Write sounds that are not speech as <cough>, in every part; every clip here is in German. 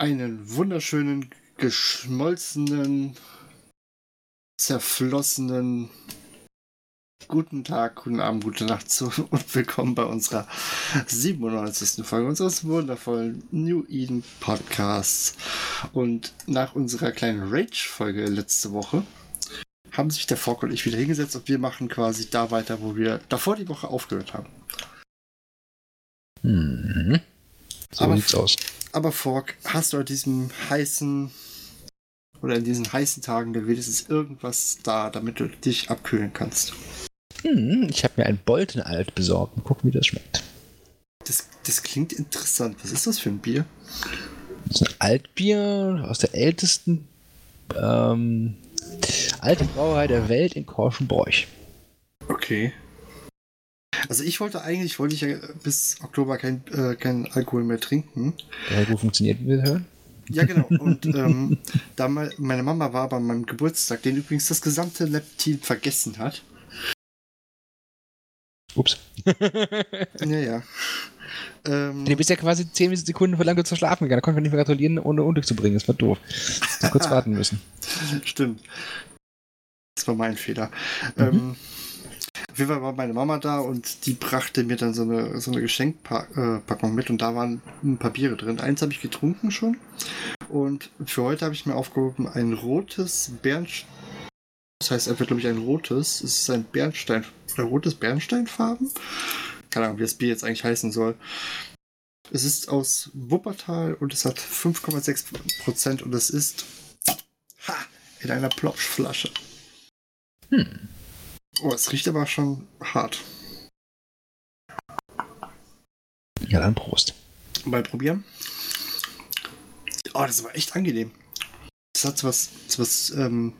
Einen wunderschönen, geschmolzenen, zerflossenen guten Tag, guten Abend, gute Nacht zu und willkommen bei unserer 97. Folge unseres wundervollen New Eden Podcasts. Und nach unserer kleinen Rage-Folge letzte Woche haben sich der Fork und ich wieder hingesetzt und wir machen quasi da weiter, wo wir davor die Woche aufgehört haben. Mhm. So Aber- sieht's aus. Aber Fork, hast du an diesem heißen oder in diesen heißen Tagen der wenigstens irgendwas da, damit du dich abkühlen kannst? Hm, ich habe mir ein Bolton Alt besorgt und gucken, wie das schmeckt. Das, das klingt interessant. Was ist das für ein Bier? Das ist ein Altbier aus der ältesten ähm, alten Brauerei der Welt in Korschenbroich. Okay. Also ich wollte eigentlich, wollte ich ja bis Oktober kein, äh, kein Alkohol mehr trinken. Ja, gut funktioniert, wir hören. Ja, genau. <laughs> Und ähm, da meine Mama war bei meinem Geburtstag, den übrigens das gesamte Lab-Team vergessen hat. Ups. <laughs> Naja. Ähm, Du bist ja quasi 10 Sekunden vor lang zu schlafen gegangen. Da konnte man nicht mehr gratulieren, ohne Unglück zu bringen. Das war doof. Kurz <laughs> warten müssen. Stimmt. Das war mein Fehler. Mhm. Ähm, jeden Fall war meine Mama da und die brachte mir dann so eine, so eine Geschenkpackung mit und da waren ein paar Biere drin. Eins habe ich getrunken schon und für heute habe ich mir aufgehoben ein rotes Bernstein. Das heißt einfach, glaube ich, ein rotes. Es ist ein Bernstein, oder rotes Bernsteinfarben. Keine Ahnung, wie das Bier jetzt eigentlich heißen soll. Es ist aus Wuppertal und es hat 5,6% und es ist ha, in einer Plopschflasche. Hm. Oh, es riecht aber schon hart. Ja, dann Prost. Mal probieren. Oh, das war echt angenehm. Das hat so was, so was, ähm,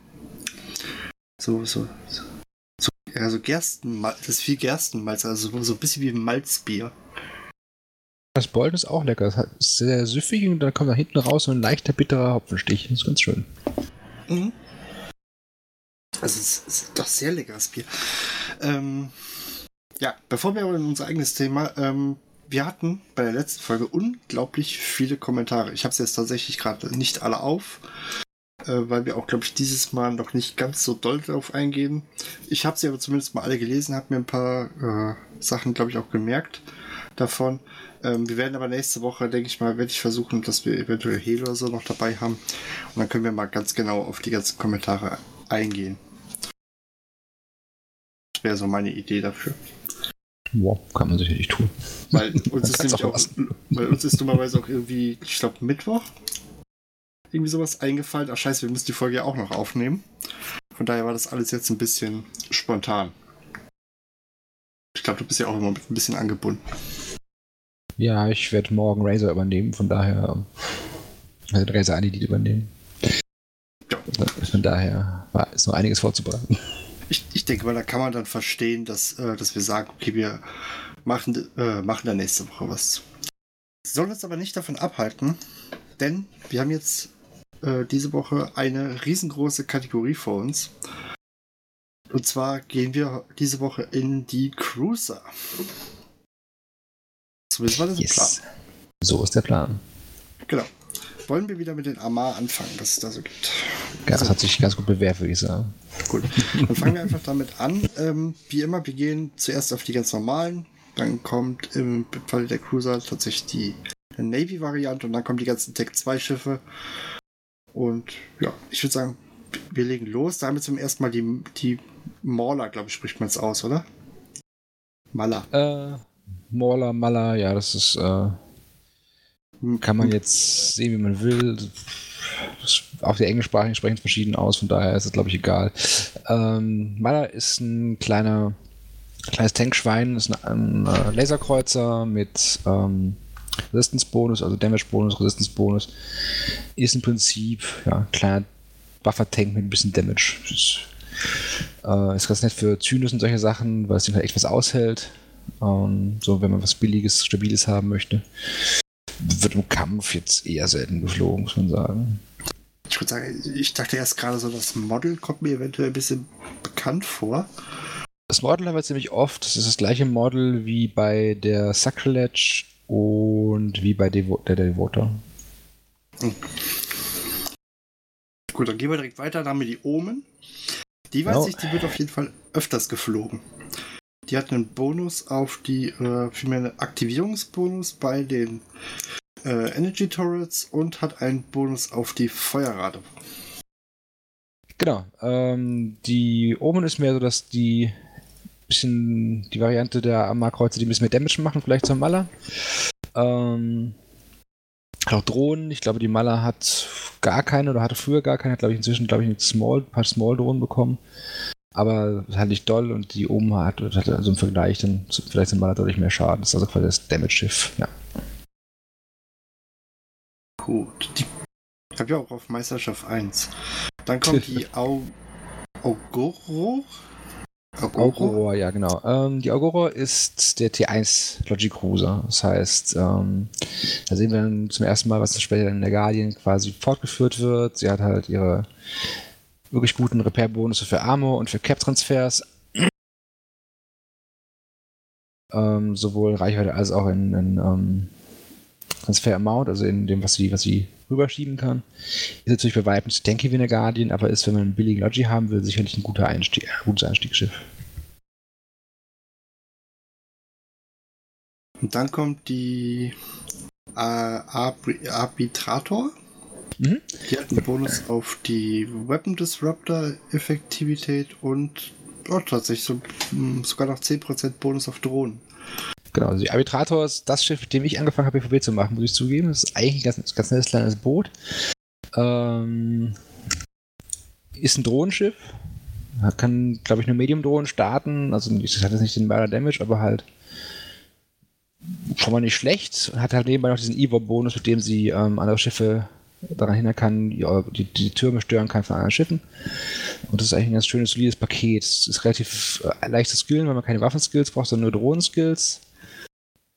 so, so, so, so, ja, so Gerstenmalz, das ist viel Gerstenmalz, also so, ein bisschen wie Malzbier. Das Bolton ist auch lecker. Es hat- ist sehr süffig und dann kommt da hinten raus so ein leichter bitterer Hopfenstich. Das ist ganz schön. Mhm. Also es ist doch sehr leckeres Bier. Ähm, ja, bevor wir aber in unser eigenes Thema, ähm, wir hatten bei der letzten Folge unglaublich viele Kommentare. Ich habe es jetzt tatsächlich gerade nicht alle auf, äh, weil wir auch, glaube ich, dieses Mal noch nicht ganz so doll darauf eingehen. Ich habe sie aber zumindest mal alle gelesen, habe mir ein paar äh, Sachen, glaube ich, auch gemerkt davon. Ähm, wir werden aber nächste Woche, denke ich mal, werde ich versuchen, dass wir eventuell Hel oder so noch dabei haben. Und dann können wir mal ganz genau auf die ganzen Kommentare eingehen. Das wäre so meine Idee dafür. Wow, kann man sicherlich tun. Weil <laughs> uns ist auch auch, weil uns ist dummerweise auch irgendwie, ich glaube, Mittwoch irgendwie sowas eingefallen. Ach scheiße, wir müssen die Folge ja auch noch aufnehmen. Von daher war das alles jetzt ein bisschen spontan. Ich glaube, du bist ja auch immer ein bisschen angebunden. Ja, ich werde morgen Razer übernehmen, von daher. Also den Razer ID übernehmen. Von daher war, ist noch einiges vorzubereiten. Ich, ich denke mal, da kann man dann verstehen, dass, äh, dass wir sagen, okay, wir machen, äh, machen da nächste Woche was. Soll uns aber nicht davon abhalten, denn wir haben jetzt äh, diese Woche eine riesengroße Kategorie vor uns. Und zwar gehen wir diese Woche in die Cruiser. Zumindest war das ein Plan. Yes. So ist der Plan. Genau. Wollen wir wieder mit den Amar anfangen, was es da so gibt? Ja, das hat sich ganz gut bewährt, würde ich sagen. Gut, dann fangen wir einfach damit an. Ähm, wie immer, wir gehen zuerst auf die ganz normalen. Dann kommt im Fall der Cruiser tatsächlich die Navy-Variante und dann kommen die ganzen Tech 2 Schiffe. Und ja, ich würde sagen, wir legen los. Da haben wir zum ersten Mal die, die Mauler, glaube ich, spricht man es aus, oder? Maler. Äh, Mauler, Maler, ja, das ist, äh, kann man jetzt sehen, wie man will. Auch die Englischsprachigen sprechen es verschieden aus, von daher ist es, glaube ich, egal. Ähm, Maler ist ein kleiner Kleines Tankschwein ist ein, ein Laserkreuzer mit ähm, Resistance-Bonus, also Damage-Bonus, Resistance-Bonus. Ist im Prinzip ja, ein kleiner Buffer-Tank mit ein bisschen Damage. Ist, äh, ist ganz nett für Zynos und solche Sachen, weil es dem halt echt was aushält. Ähm, so, wenn man was Billiges, Stabiles haben möchte. Wird im Kampf jetzt eher selten geflogen, muss man sagen. Ich würde sagen, ich dachte erst gerade so, das Model kommt mir eventuell ein bisschen bekannt vor. Das Model haben wir ziemlich oft. Das ist das gleiche Model wie bei der Sacrilege und wie bei Devo der Devoter. Hm. Gut, dann gehen wir direkt weiter. Da haben wir die Omen. Die weiß no. ich, die wird auf jeden Fall öfters geflogen. Die hat einen Bonus auf die, äh, vielmehr einen Aktivierungsbonus bei den äh, Energy Turrets und hat einen Bonus auf die Feuerrate. Genau. Ähm, die Omen ist mehr so, dass die bisschen die Variante der Amarkreuze, die ein bisschen mehr Damage machen, vielleicht zum Maler. Ähm, auch Drohnen. Ich glaube, die Maler hat gar keine oder hatte früher gar keine. Hat, glaube ich, inzwischen, glaube ich, ein, Small, ein paar Small-Drohnen bekommen. Aber halt nicht doll und die oben hat, hat also im Vergleich dann vielleicht sind Maler deutlich mehr Schaden. Das ist also quasi das Damage-Schiff, ja. Gut. Die habe ja auch auf Meisterschaft 1. Dann kommt die <laughs> Au Augoro. Augoro, ja genau. Ähm, die Augoro ist der T1 Logic Cruiser. Das heißt, ähm, da sehen wir dann zum ersten Mal, was dann später in der Guardian quasi fortgeführt wird. Sie hat halt ihre wirklich guten Repair-Bonusse für Armor und für Cap-Transfers. ähm, sowohl Reichweite als auch in, in ähm, Transfer Amount, also in dem, was sie, was sie rüberschieben kann. Ist natürlich bei weitem nicht tanky wie eine Guardian, aber ist, wenn man einen billigen Logi haben will, sicherlich ein guter Einstieg, ein gutes Einstiegsschiff. Und dann kommt die äh, Arbitrator. Mhm. Die hat einen Bonus auf die Weapon Disruptor Effektivität und oh, tatsächlich so, hm, sogar noch 10% Bonus auf Drohnen. Genau, also die Arbitrator ist das Schiff, mit dem ich angefangen habe, PvP zu machen, muss ich zugeben. Das ist eigentlich ein ganz, ganz nettes kleines Boot. Ähm, ist ein Drohnenschiff. Kann, glaube ich, eine Medium-Drohnen starten. Also, das hat jetzt nicht den Murder Damage, aber halt schon mal nicht schlecht. Hat halt nebenbei noch diesen Evo-Bonus, mit dem sie ähm, andere Schiffe daran hindern kann, die, die, Türme stören kann von anderen Schiffen. Und das ist eigentlich ein ganz schönes, solides Paket. Es ist relativ äh, leicht zu skillen, weil man keine Waffenskills braucht, sondern nur Drohnenskills.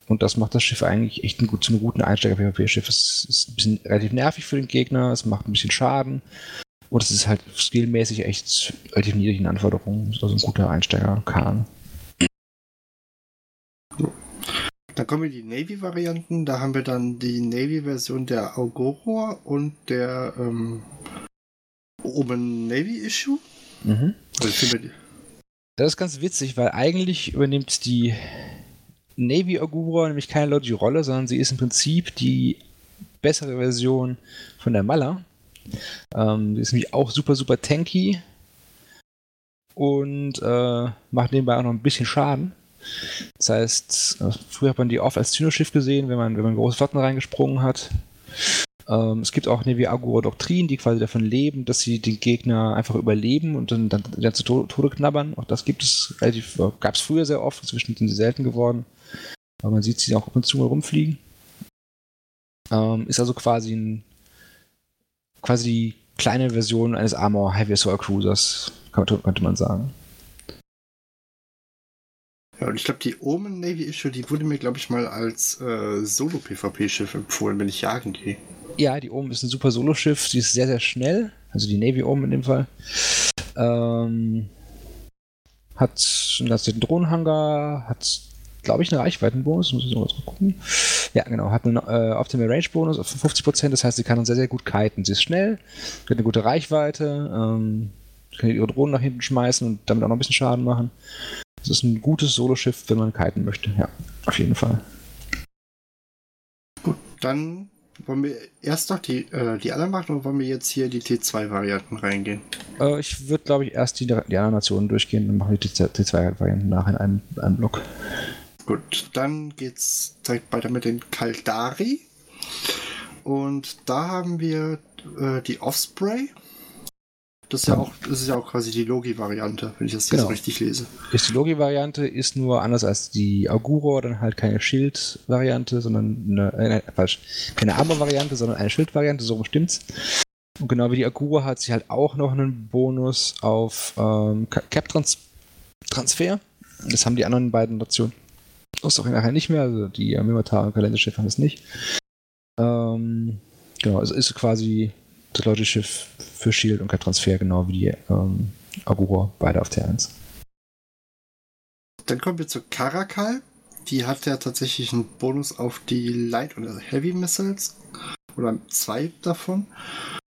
Und das macht das Schiff eigentlich echt ein gut, zum guten Einsteiger-PvP-Schiff. Es ist ein bisschen relativ nervig für den Gegner, es macht ein bisschen Schaden. Und es ist halt skillmäßig echt relativ niedrig in Anforderungen. Also ein guter Einsteiger-Kahn. Dann kommen wir die Navy-Varianten. Da haben wir dann die Navy-Version der Augora und der ähm, Open Navy-Issue. Mhm. Also das ist ganz witzig, weil eigentlich übernimmt die Navy Agura nämlich keine Logi-Rolle, sondern sie ist im Prinzip die bessere Version von der Mala. Ähm, die ist nämlich auch super, super tanky und äh, macht nebenbei auch noch ein bisschen Schaden. Das heißt, äh, früher hat man die oft als Zynoschiff gesehen, wenn man, wenn man große Flotten reingesprungen hat. Ähm, es gibt auch Navy Agura Doktrin, die quasi davon leben, dass sie den Gegner einfach überleben und dann, dann, dann zu Tode knabbern. Auch das gibt es relativ, äh, gab es früher sehr oft, inzwischen sind sie selten geworden. Aber man sieht sie auch ab und zu mal rumfliegen. Ähm, ist also quasi ein quasi die kleine Version eines Armor Heavy Assault Cruisers, könnte man sagen. Ja, und ich glaube, die Omen Navy Issue, die wurde mir, glaube ich, mal als äh, Solo-PvP-Schiff empfohlen, wenn ich jagen gehe. Ja, die Omen ist ein super Solo-Schiff, sie ist sehr, sehr schnell, also die Navy Omen in dem Fall. Ähm, hat einen ganz Drohnenhangar, hat glaube ich, einen Reichweitenbonus. Muss ich noch mal gucken. Ja, genau. Hat einen äh, Optimal Range Bonus auf 50%. Das heißt, sie kann sehr, sehr gut kiten. Sie ist schnell, hat eine gute Reichweite, ähm, kann ihre Drohnen nach hinten schmeißen und damit auch noch ein bisschen Schaden machen. Das ist ein gutes Soloschiff, wenn man kiten möchte. Ja, auf jeden Fall. Gut, dann wollen wir erst noch die, äh, die anderen machen oder wollen wir jetzt hier die T2-Varianten reingehen? Äh, ich würde, glaube ich, erst die, die anderen Nationen durchgehen und machen die T2-Varianten nach in einem, einem Block. Gut, dann geht's direkt weiter mit den Kaldari. Und da haben wir äh, die Offspray. Das ist ja, auch, das ist ja auch quasi die Logi-Variante, wenn ich das genau. jetzt richtig lese. Ist die Logi-Variante, ist nur anders als die Auguro, dann halt keine Schild-Variante, sondern eine, äh, falsch, keine Armor-Variante, sondern eine Schild-Variante, so stimmt's. Und genau wie die Aguro hat sie halt auch noch einen Bonus auf ähm, Cap-Transfer. Das haben die anderen beiden Nationen das auch nachher nicht mehr. Also die Mimitar und Kalenderschiff haben es nicht. Ähm, genau, es ist quasi das Logischiff für Shield und Cap-Transfer, genau wie die ähm, Aguro, beide auf T1. Dann kommen wir zu Karakal. Die hat ja tatsächlich einen Bonus auf die Light- und Heavy Missiles. Oder zwei davon.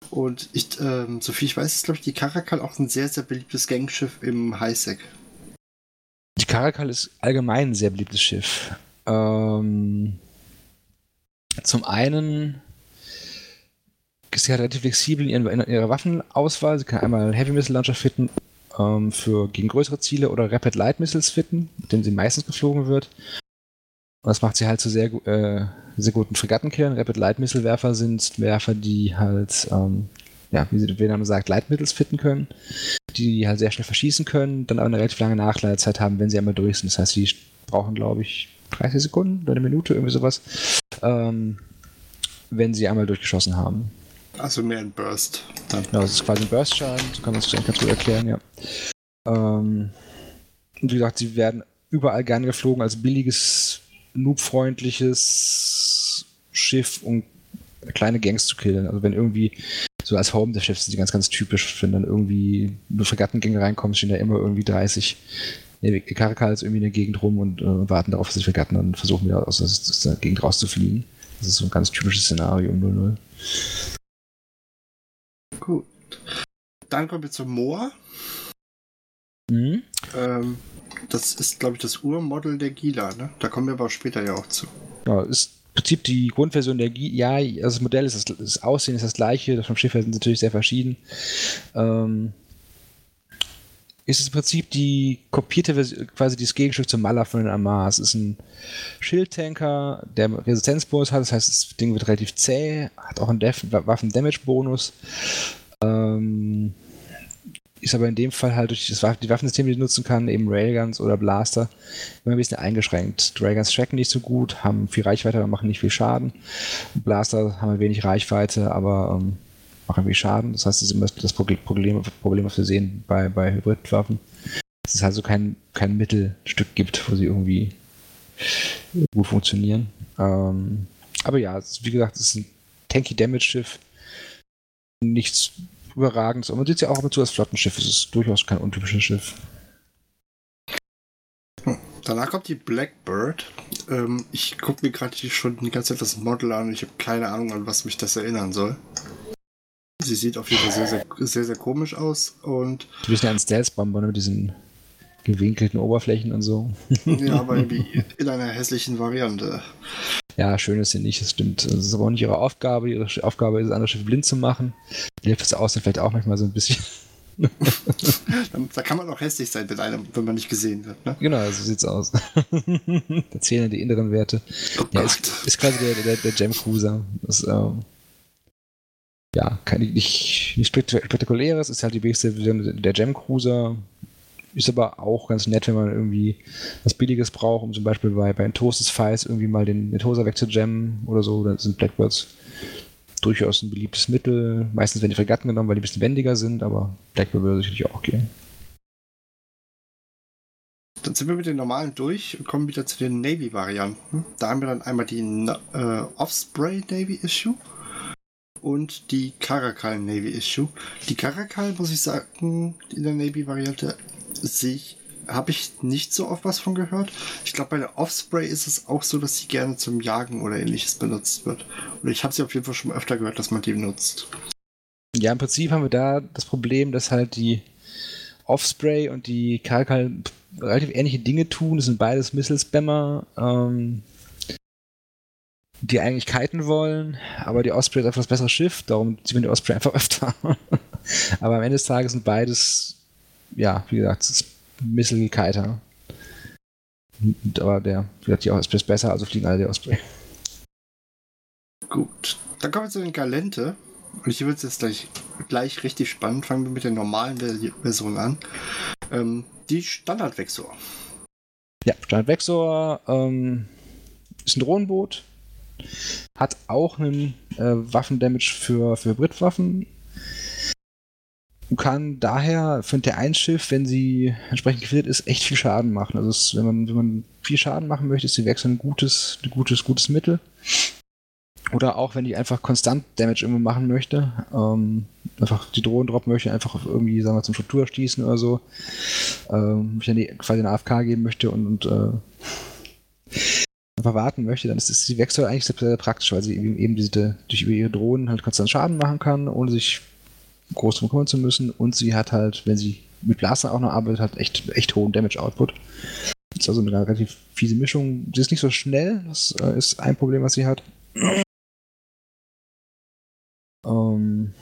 Und ich, ähm, soviel ich weiß, ist, glaube ich, die Karakal auch ein sehr, sehr beliebtes Gangschiff im Highsec. Die Karakal ist allgemein ein sehr beliebtes Schiff. Ähm, zum einen ist sie halt relativ flexibel in, ihrer Waffenauswahl. Sie kann einmal Heavy Missile Launcher fitten ähm, für gegen größere Ziele oder Rapid Light Missiles fitten, mit denen sie meistens geflogen wird. Und das macht sie halt zu sehr, äh, sehr guten Fregattenkillern. Rapid Light Missile Werfer sind Werfer, die halt, ähm, ja, wie der Name sagt, Leitmittels fitten können, die halt sehr schnell verschießen können, dann aber eine relativ lange Nachladezeit haben, wenn sie einmal durch sind. Das heißt, sie brauchen, glaube ich, 30 Sekunden oder eine Minute, irgendwie sowas, ähm, wenn sie einmal durchgeschossen haben. Also mehr ein Burst. Dann. Genau, das ist quasi ein Burst-Schaden, so kann man es ganz gut erklären, ja. Ähm, und wie gesagt, sie werden überall gerne geflogen als billiges noobfreundliches Schiff, um kleine Gangs zu killen. Also wenn irgendwie so als Home des Schiffs sind die ganz, ganz typisch, wenn dann irgendwie nur Fregattengänge reinkommen, stehen da immer irgendwie 30 nee, Karakals irgendwie in der Gegend rum und äh, warten darauf, dass die Fregatten dann versuchen wieder aus, aus der Gegend rauszufliegen. Das ist so ein ganz typisches Szenario um 0-0. Gut. Dann kommen wir zum Moor. Mhm. Ähm, das ist, glaube ich, das Urmodel der Gila, ne? Da kommen wir aber später ja auch zu. Ja, ist im Prinzip die Grundversion der Gila. Ja, also das Modell ist das, das Aussehen ist das gleiche, das vom Schiff her sind natürlich sehr verschieden. Ähm, ist es im Prinzip die kopierte Version, quasi das Gegenschiff zum Maler von den Amar. Es ist ein Schildtanker, der Resistenzbonus hat, das heißt, das Ding wird relativ zäh, hat auch einen Waffen-Damage-Bonus. Ähm, ist aber in dem Fall halt durch das, die Waffensysteme, die ich nutzen kann, eben Railguns oder Blaster, immer ein bisschen eingeschränkt. Railguns tracken nicht so gut, haben viel Reichweite, aber machen nicht viel Schaden. Blaster haben wenig Reichweite, aber ähm, machen viel Schaden. Das heißt, das ist immer das Problem, Problem was wir sehen bei, bei Hybridwaffen. Dass es also kein, kein Mittelstück gibt, wo sie irgendwie gut funktionieren. Ähm, aber ja, wie gesagt, es ist ein tanky Damage-Schiff. Nichts überragend. Und man sieht es ja auch und zu als Flottenschiff. Es ist durchaus kein untypisches Schiff. Hm. Danach kommt die Blackbird. Ähm, ich gucke mir gerade schon die ganze Zeit das Model an und ich habe keine Ahnung, an was mich das erinnern soll. Sie sieht auf jeden Fall sehr, sehr, sehr, sehr komisch aus und. Du bist ja ein Stealth-Bomber ne, mit diesen gewinkelten Oberflächen und so. <laughs> ja, aber irgendwie <laughs> in einer hässlichen Variante. Ja, schön ist sie nicht, das stimmt. Das ist aber auch nicht ihre Aufgabe. Ihre Aufgabe ist es, andere Schiffe blind zu machen. Hilft das Aussehen vielleicht auch manchmal so ein bisschen. <laughs> da kann man auch hässlich sein mit einem, wenn man nicht gesehen wird. Ne? Genau, so sieht's aus. da zählen die inneren Werte. Oh ja, ist, ist, quasi der, der, der Gem Cruiser. Das, ähm, ja, kann nicht, nicht spektakuläres, ist halt die beste Version der Gem Cruiser. Ist aber auch ganz nett, wenn man irgendwie was Billiges braucht, um zum Beispiel bei, bei Toastes Files irgendwie mal den, den Toaster wegzujammen oder so. Da sind Blackbirds durchaus ein beliebtes Mittel. Meistens werden die Fregatten genommen, weil die ein bisschen wendiger sind, aber Blackbird würde sicherlich auch gehen. Dann sind wir mit den normalen durch und kommen wieder zu den Navy-Varianten. Da haben wir dann einmal die äh, Offspray Navy Issue und die Caracal Navy Issue. Die Caracal, muss ich sagen, in der Navy-Variante habe ich nicht so oft was von gehört. Ich glaube, bei der Offspray ist es auch so, dass sie gerne zum Jagen oder ähnliches benutzt wird. Und ich habe sie auf jeden Fall schon öfter gehört, dass man die benutzt. Ja, im Prinzip haben wir da das Problem, dass halt die Offspray und die Caracal relativ ähnliche Dinge tun. Das sind beides Missile-Spammer. Ähm, die eigentlich kiten wollen, aber die Osprey ist einfach das bessere Schiff, darum sieht man die Osprey einfach <laughs> öfter. aber am Ende des Tages sind beides, ja, wie gesagt, Missile-Kiter. Aber der, wie gesagt, die Osprey ist besser, also fliegen alle der Osprey. Gut, dann kommen wir zu den Galente. Und ich würde es jetzt gleich gleich richtig spannend. Fangen wir mit der normalen Version an. Ähm, die Standard-Vexor. Ja, Standard-Vexor ähm, ist ein Drohnenboot. Hat auch einen äh, Waffendamage für, für Hybridwaffen. Und kann daher für der ein Schiff, wenn sie entsprechend gefiltert ist, echt viel Schaden machen. Also es, wenn, man, wenn man viel Schaden machen möchte, ist die Vexor ein gutes, ein gutes, gutes Mittel. Oder auch, wenn ich einfach konstant Damage irgendwo machen möchte, ähm, einfach die Drohnen droppen möchte, einfach irgendwie, sagen wir, zum Struktur stießen oder so, ähm, mich dann die, quasi eine AFK geben möchte und, und äh, einfach warten möchte, dann ist, ist die Wechsel eigentlich sehr, sehr praktisch, weil sie eben, eben diese, durch ihre Drohnen halt konstant Schaden machen kann, ohne sich groß drum kümmern zu müssen. Und sie hat halt, wenn sie mit Blaster auch noch arbeitet, halt echt, echt hohen Damage-Output. Ist also eine relativ fiese Mischung. Sie ist nicht so schnell, das äh, ist ein Problem, was sie hat. Ähm,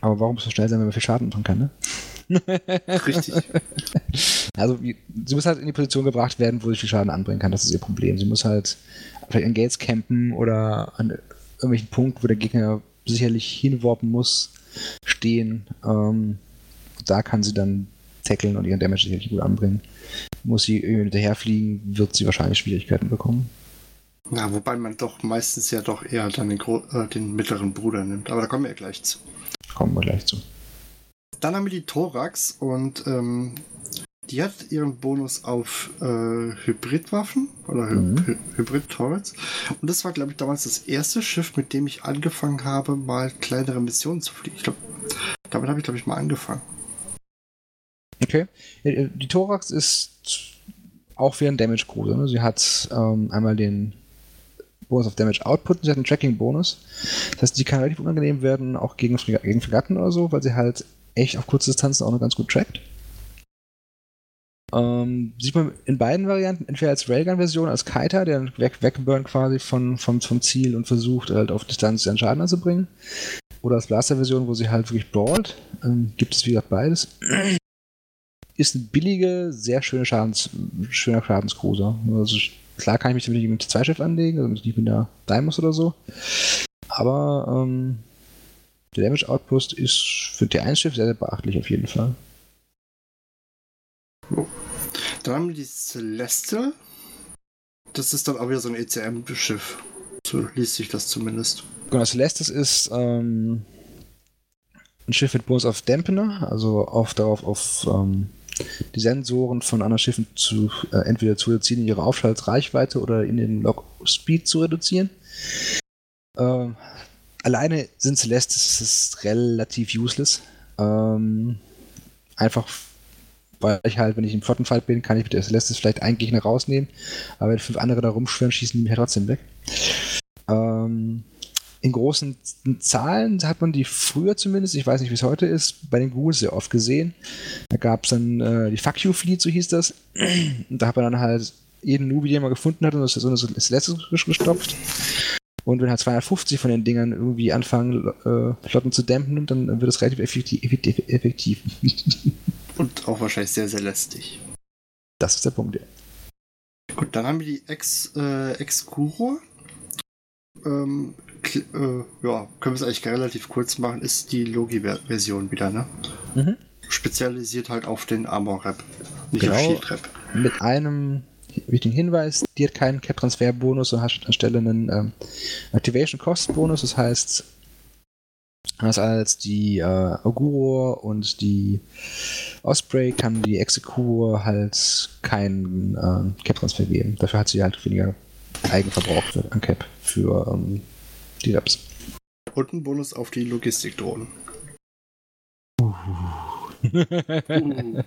aber warum so schnell sein, wenn man viel Schaden machen kann, ne? Richtig. Also sie muss halt in die Position gebracht werden, wo sie viel Schaden anbringen kann. Das ist ihr Problem. Sie muss halt vielleicht an Gates campen oder an irgendwelchen Punkt, wo der Gegner sicherlich hinwarpen muss, stehen. Ähm, da kann sie dann tackeln und ihren Damage sicherlich gut anbringen. Muss sie irgendwie hinterherfliegen, wird sie wahrscheinlich Schwierigkeiten bekommen. Ja, wobei man doch meistens ja doch eher dann den, äh, den mittleren Bruder nimmt. Aber da kommen wir ja gleich zu. Kommen wir gleich zu. Dann haben wir die Thorax und ähm, die hat ihren Bonus auf äh, Hybridwaffen oder Hy mhm. Hy Hybrid-Torrets. Und das war, glaube ich, damals das erste Schiff, mit dem ich angefangen habe, mal kleinere Missionen zu fliegen. Ich glaube, damit habe ich, glaube ich, mal angefangen. Okay. Äh, die Thorax ist auch wie ein Damage Cruiser. Ne? Sie hat ähm, einmal den Bonus auf Damage Output und sie hat einen Tracking-Bonus. Das heißt, die kann relativ unangenehm werden, auch gegen, gegen Fregatten oder so, weil sie halt echt auf kurze Distanzen auch noch ganz gut trackt. Ähm, sieht man in beiden Varianten, entweder als Railgun-Version, als Kiter, der weg, wegburnt quasi von, vom, vom Ziel und versucht halt auf Distanz seinen Schaden anzubringen. Oder als Blaster-Version, wo sie halt wirklich brawlt. Ähm, gibt es wie gesagt beides. Ist eine billige, sehr schöne Schadens, schöner Schadenscruiser. Also klar kann ich mich damit mit zwei Schiff anlegen, also nicht mit einer Dimus oder so. Aber ähm, der Damage Outpost ist für T1-Schiff sehr, sehr beachtlich auf jeden Fall. Dann haben wir die Celeste. Das ist dann auch wieder so ein ECM-Schiff. So liest sich das zumindest. Genau, Celestis ist ähm, ein Schiff mit Bonus auf Dampener, also auf, darauf auf ähm, die Sensoren von anderen Schiffen zu äh, entweder zu reduzieren ihre Aufschaltreichweite oder in den Log Speed zu reduzieren. Ähm, alleine sind Celestis ist relativ useless. Ähm, einfach weil ich halt, wenn ich im Flottenfight bin, kann ich mit der Celestis vielleicht einen Gegner rausnehmen, aber wenn fünf andere da rumschwören, schießen die mich trotzdem weg. Ähm, in großen Zahlen hat man die früher zumindest, ich weiß nicht, wie es heute ist, bei den Ghouls sehr oft gesehen. Da gab es dann äh, die Fuck You Fleet, so hieß das. Und da hat man dann halt jeden Nubi, den man gefunden hat, und das ist so eine Celestis gestopft. Und wenn halt 250 von den Dingern irgendwie anfangen, äh, Flotten zu dämpfen, dann wird es relativ effektiv. effektiv. <laughs> Und auch wahrscheinlich sehr, sehr lästig. Das ist der Punkt, ja. Gut, dann haben wir die Ex, äh, Excuro. Ähm, äh, ja, können wir es eigentlich relativ kurz machen, ist die Logi-Version wieder, ne? Mhm. Spezialisiert halt auf den Armor-Rap, nicht genau, auf Shield-Rap. Mit einem wichtigen Hinweis, die hat keinen Cap-Transfer-Bonus und hat anstelle einen ähm, Activation-Cost-Bonus, das heißt, anders als die äh, Oguro und die Osprey kann die Execure halt keinen äh, Cap-Transfer geben. Dafür hat sie halt weniger Eigenverbrauch an Cap für ähm, die Labs. Und ein Bonus auf die Logistikdrohnen. <laughs> <laughs> Uh. uh.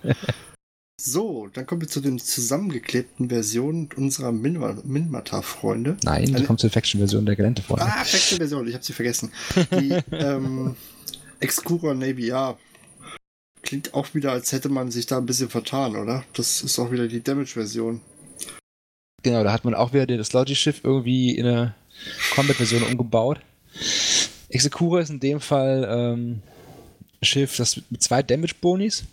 So, dann kommen wir zu den zusammengeklebten Versionen unserer Minmata-Freunde. Nein, die kommt zur Faction-Version der Gelände-Freunde. Ah, Faction-Version, ich habe sie vergessen. Die <laughs> ähm, Excura Navy, ja. Klingt auch wieder, als hätte man sich da ein bisschen vertan, oder? Das ist auch wieder die Damage-Version. Genau, da hat man auch wieder das Logi-Schiff irgendwie in eine Combat-Version umgebaut. Execura ist in dem Fall ähm, ein Schiff, das mit zwei Damage-Bonis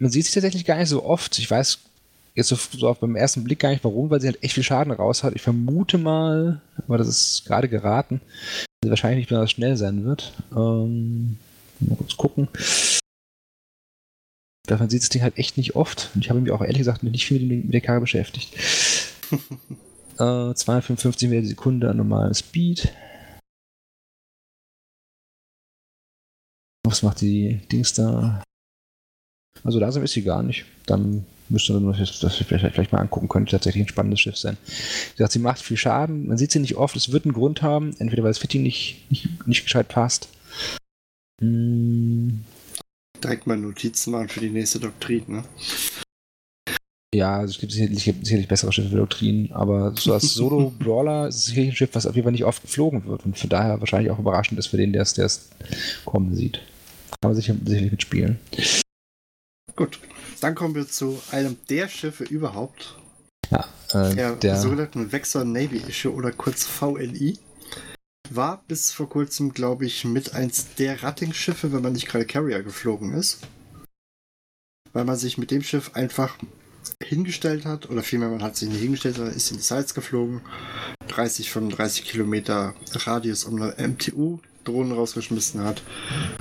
man sieht sie tatsächlich gar nicht so oft. Ich weiß jetzt so, so auf beim ersten Blick gar nicht warum, weil sie halt echt viel Schaden raus hat. Ich vermute mal, aber das ist gerade geraten, wahrscheinlich nicht besonders schnell sein wird. Ähm, mal kurz gucken. Man sieht das Ding halt echt nicht oft. Und ich habe mich auch ehrlich gesagt nicht viel mit, der Karre beschäftigt. <laughs> äh, 255 Meter die Sekunde an normalem Speed. Was macht die Dings da? Also langsam ist sie gar nicht. Dann müsste man das, das vielleicht, vielleicht mal angucken, könnte tatsächlich ein spannendes Schiff sein. Wie gesagt, sie macht viel Schaden. Man sieht sie nicht oft. Es wird einen Grund haben. Entweder weil das Fitting nicht, nicht, nicht gescheit passt. Hm. Direkt mal Notizen machen für die nächste Doktrin, ne? Ja, also es gibt sicherlich, sicherlich bessere Schiffe für Doktrinen, aber so als <laughs> Solo-Brawler ist es sicherlich ein Schiff, was auf jeden Fall nicht oft geflogen wird und von daher wahrscheinlich auch überraschend ist für den, der es kommen sieht. Kann man sicher, sicherlich mitspielen. Gut, dann kommen wir zu einem der Schiffe überhaupt. Ja, äh, der, der sogenannten Vexor Navy Issue oder kurz VNI. War bis vor kurzem, glaube ich, mit eins der Ratting-Schiffe, wenn man nicht gerade Carrier geflogen ist. Weil man sich mit dem Schiff einfach hingestellt hat, oder vielmehr man hat sich nicht hingestellt, sondern ist in die Sites geflogen. 30, 35 Kilometer Radius um eine MTU Drohnen rausgeschmissen hat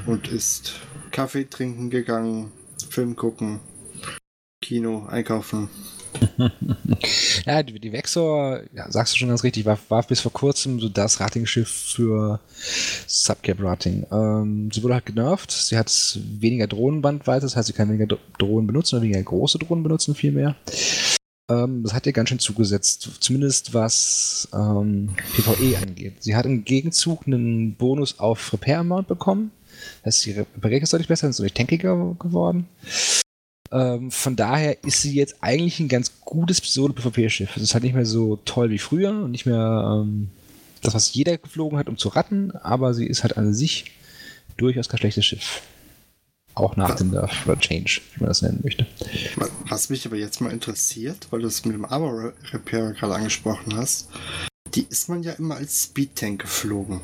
und ist Kaffee trinken gegangen, Film gucken, Kino, einkaufen. <laughs> ja, die, die Vexor, ja, sagst du schon ganz richtig, war, war bis vor kurzem so das Rating-Schiff für Subcap-Rating. Ähm, sie wurde halt genervt, sie hat weniger Drohnenbandweite, das heißt, sie kann weniger Drohnen benutzen oder weniger große Drohnen benutzen vielmehr. Ähm, das hat ihr ganz schön zugesetzt, zumindest was ähm, PvE angeht. Sie hat im Gegenzug einen Bonus auf Repair-Amount bekommen. Das heißt, ihre Reparieren ist deutlich besser, ist deutlich tankiger geworden. Ähm, von daher ist sie jetzt eigentlich ein ganz gutes Solo-PvP-Schiff. Es ist halt nicht mehr so toll wie früher und nicht mehr ähm, das, was jeder geflogen hat, um zu ratten, aber sie ist halt an sich durchaus kein schlechtes Schiff. Auch nach dem Nerf oder Change, wie man das nennen möchte. Was mich aber jetzt mal interessiert, weil du es mit dem Armor Repair gerade angesprochen hast, die ist man ja immer als Speed Tank geflogen.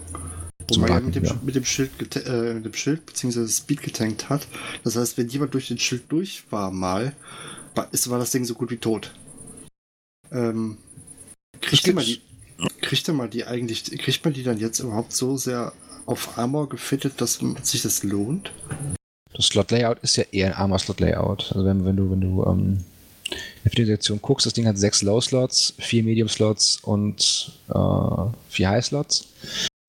Wo man ja mit dem, ja. mit dem Schild, äh, dem Schild bzw. Speed getankt hat. Das heißt, wenn jemand durch den Schild durch war mal, war, ist, war das Ding so gut wie tot. Ähm, kriegt, man die, kriegt man die eigentlich, kriegt man die dann jetzt überhaupt so sehr auf Armor gefittet, dass sich das lohnt? Das Slot-Layout ist ja eher ein Armor-Slot-Layout. Also wenn, wenn du, wenn du ähm, in der Sektion guckst, das Ding hat sechs Low-Slots, vier Medium-Slots und äh, vier High-Slots.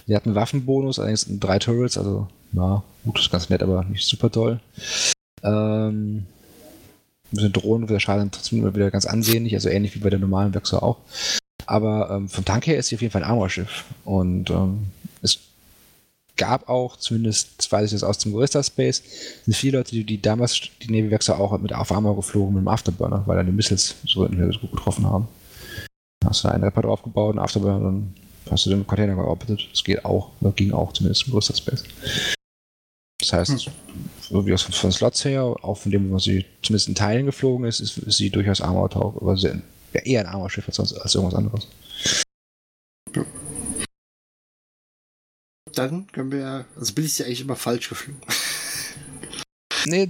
Sie einen Waffenbonus, allerdings drei Turrets, also ja, gut, ist ganz nett, aber nicht super toll. Ähm, ein bisschen Drohnen, der Schaden trotzdem immer wieder ganz ansehnlich, also ähnlich wie bei der normalen Wechsel auch. Aber ähm, vom Tank her ist sie auf jeden Fall ein Armorschiff. Und ähm, es gab auch, zumindest weiß ich das aus dem Gorilla Space, sind viele Leute, die, die damals die Navy Wechsel auch mit auf Armor geflogen mit dem Afterburner, weil dann die Missiles so, so gut getroffen haben. Hast du einen Repar draufgebaut, einen Afterburner, dann hast du den Container gearbeitet. Das geht auch, oder ging auch zumindest im größter Space. Das heißt, hm. so wie aus von Slots her, auch von dem, was sie zumindest in Teilen geflogen ist, ist, ist sie durchaus Armor-taug, aber sehr, ja, eher ein Armor-Schiff als, als irgendwas anderes. Dann können wir ja, also bin ich ja eigentlich immer falsch geflogen. nee.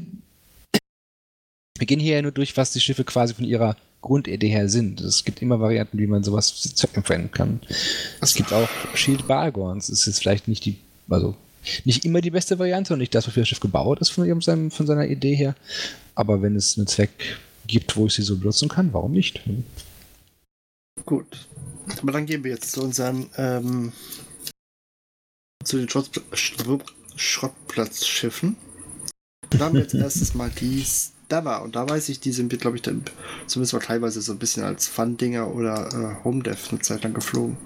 Wir gehen hier ja nur durch, was die Schiffe quasi von ihrer Grundidee her sind. Es gibt immer Varianten, wie man sowas verwenden kann. Es gibt auch Shield Bargons. Das ist jetzt vielleicht nicht die, also nicht immer die beste Variante und nicht das, wofür das Schiff gebaut ist von, seinem, von seiner Idee her. Aber wenn es einen Zweck gibt, wo ich sie so benutzen kann, warum nicht? Gut. Aber dann gehen wir jetzt zu unseren ähm, zu den Schrott, Schrottplatzschiffen. Da haben wir jetzt <laughs> erstes mal die da war. Und da weiß ich, die sind wir, glaube ich, dann zumindest mal teilweise so ein bisschen als Fun-Dinger oder äh, Home-Dev eine Zeit lang geflogen.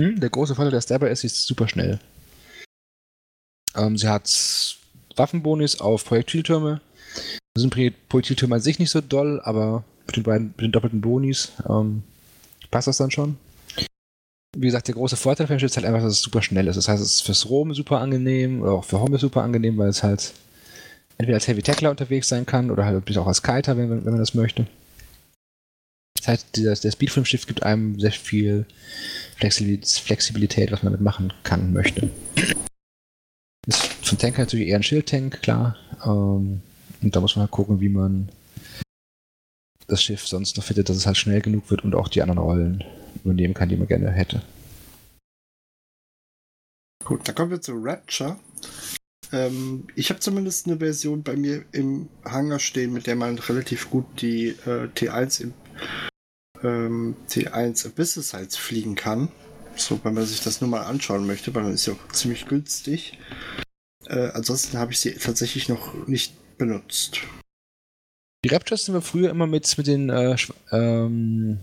Hm, der große Vorteil der Stabber ist, sie ist super schnell. Ähm, sie hat Waffenbonus auf Projektiltürme. Das sind Projektiltürme an sich nicht so doll, aber mit den beiden, mit den doppelten Bonis ähm, passt das dann schon. Wie gesagt, der große Vorteil von dem ist halt einfach, dass es super schnell ist. Das heißt, es ist fürs Rom super angenehm oder auch für Home super angenehm, weil es halt entweder als Heavy Tackler unterwegs sein kann oder halt auch als Kiter, wenn, wenn man das möchte. Das heißt, dieser, der Speed vom Schiff gibt einem sehr viel Flexibilität, was man damit machen kann, möchte. Ist vom Tank natürlich eher ein Schildtank, klar. Ähm, und da muss man halt gucken, wie man das Schiff sonst noch findet, dass es halt schnell genug wird und auch die anderen Rollen übernehmen kann, die man gerne hätte. Gut, dann kommen wir zu Rapture. Ähm, ich habe zumindest eine Version bei mir im Hangar stehen, mit der man relativ gut die äh, T1 im ähm, T1 Abyss Sites fliegen kann. So, wenn man sich das nur mal anschauen möchte, weil dann ist ja auch ziemlich günstig. Äh, ansonsten habe ich sie tatsächlich noch nicht benutzt. Die Raptors sind wir früher immer mit, mit den äh, ähm,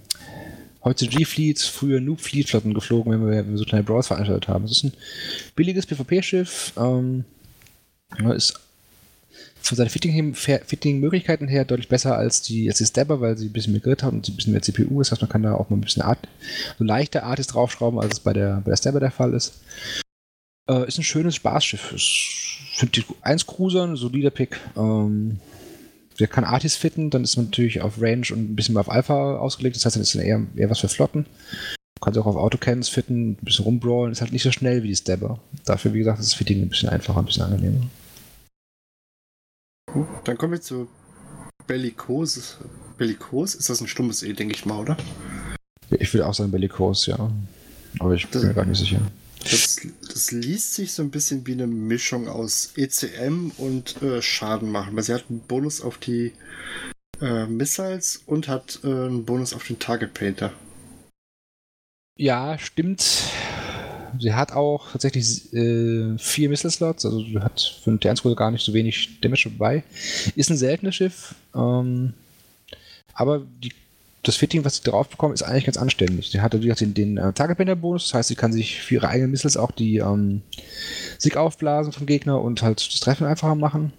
heute G-Fleets, früher Noob-Fleet-Flotten geflogen, wenn wir, wenn wir so kleine Brawls veranstaltet haben. Es ist ein billiges PvP-Schiff, ähm, ist von seinen Fitting-Möglichkeiten her deutlich besser als die, als die Stabber, weil sie ein bisschen mehr Grid hat und ein bisschen mehr CPU ist. Das heißt, man kann da auch mal ein bisschen Art, so leichte Artis draufschrauben, als es bei der, bei der Stabber der Fall ist. Äh, ist ein schönes Spaßschiff. Die 1 Cruiser, ein solider Pick. Ähm, der kann Artis fitten, dann ist man natürlich auf Range und ein bisschen mehr auf Alpha ausgelegt. Das heißt, dann ist dann eher, eher was für Flotten. Du kannst auch auf Autocans fitten, ein bisschen rumbrawlen. Ist halt nicht so schnell wie die Stabber. Dafür, wie gesagt, ist das Fitting ein bisschen einfacher, ein bisschen angenehmer. Dann kommen wir zu Bellikos. Bellikos? Ist das ein stummes E, denke ich mal, oder? Ich würde auch sagen Bellikos, ja. Aber ich bin das, mir gar nicht sicher. Das, das, liest sich so ein bisschen wie eine Mischung aus ECM und äh, Schaden machen, weil sie hat einen Bonus auf die äh, Missiles und hat äh, einen Bonus auf den Target Painter. Ja, stimmt. Sie hat auch tatsächlich äh, vier Missile-Slots, also sie hat für einen Ternscroll gar nicht so wenig Damage dabei. Ist ein seltenes Schiff, ähm, aber die, das Fitting, was sie drauf bekommt, ist eigentlich ganz anständig. Sie hat natürlich den, den äh, Target-Bender-Bonus, das heißt, sie kann sich für ihre eigenen Missiles auch die ähm, Sieg aufblasen vom Gegner und halt das Treffen einfacher machen.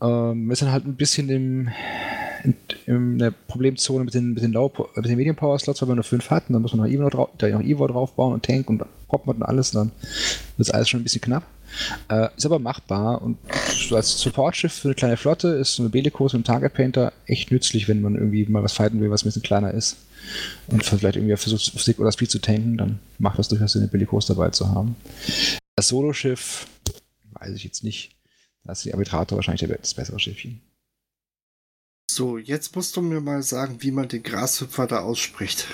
Ähm, ist dann halt ein bisschen im in, der Problemzone mit den, mit den, Low, mit den Medium Power Slots, weil wir nur fünf hatten. Dann muss man noch Evo, drauf, da noch Evo draufbauen und Tank und Popmod und alles. Und dann wird es alles schon ein bisschen knapp. Äh, ist aber machbar und als Support-Schiff für eine kleine Flotte ist so eine Bellicose mit einem Target Painter echt nützlich, wenn man irgendwie mal was fighten will, was ein bisschen kleiner ist. Und vielleicht irgendwie versucht, Stick oder Speed zu tanken, dann macht das durchaus Sinn, eine Bellicose dabei zu haben. Das Solo-Schiff, weiß ich jetzt nicht. Da ist die Arbitrator wahrscheinlich das bessere Schiffchen. So, jetzt musst du mir mal sagen, wie man den Grashüpfer da ausspricht.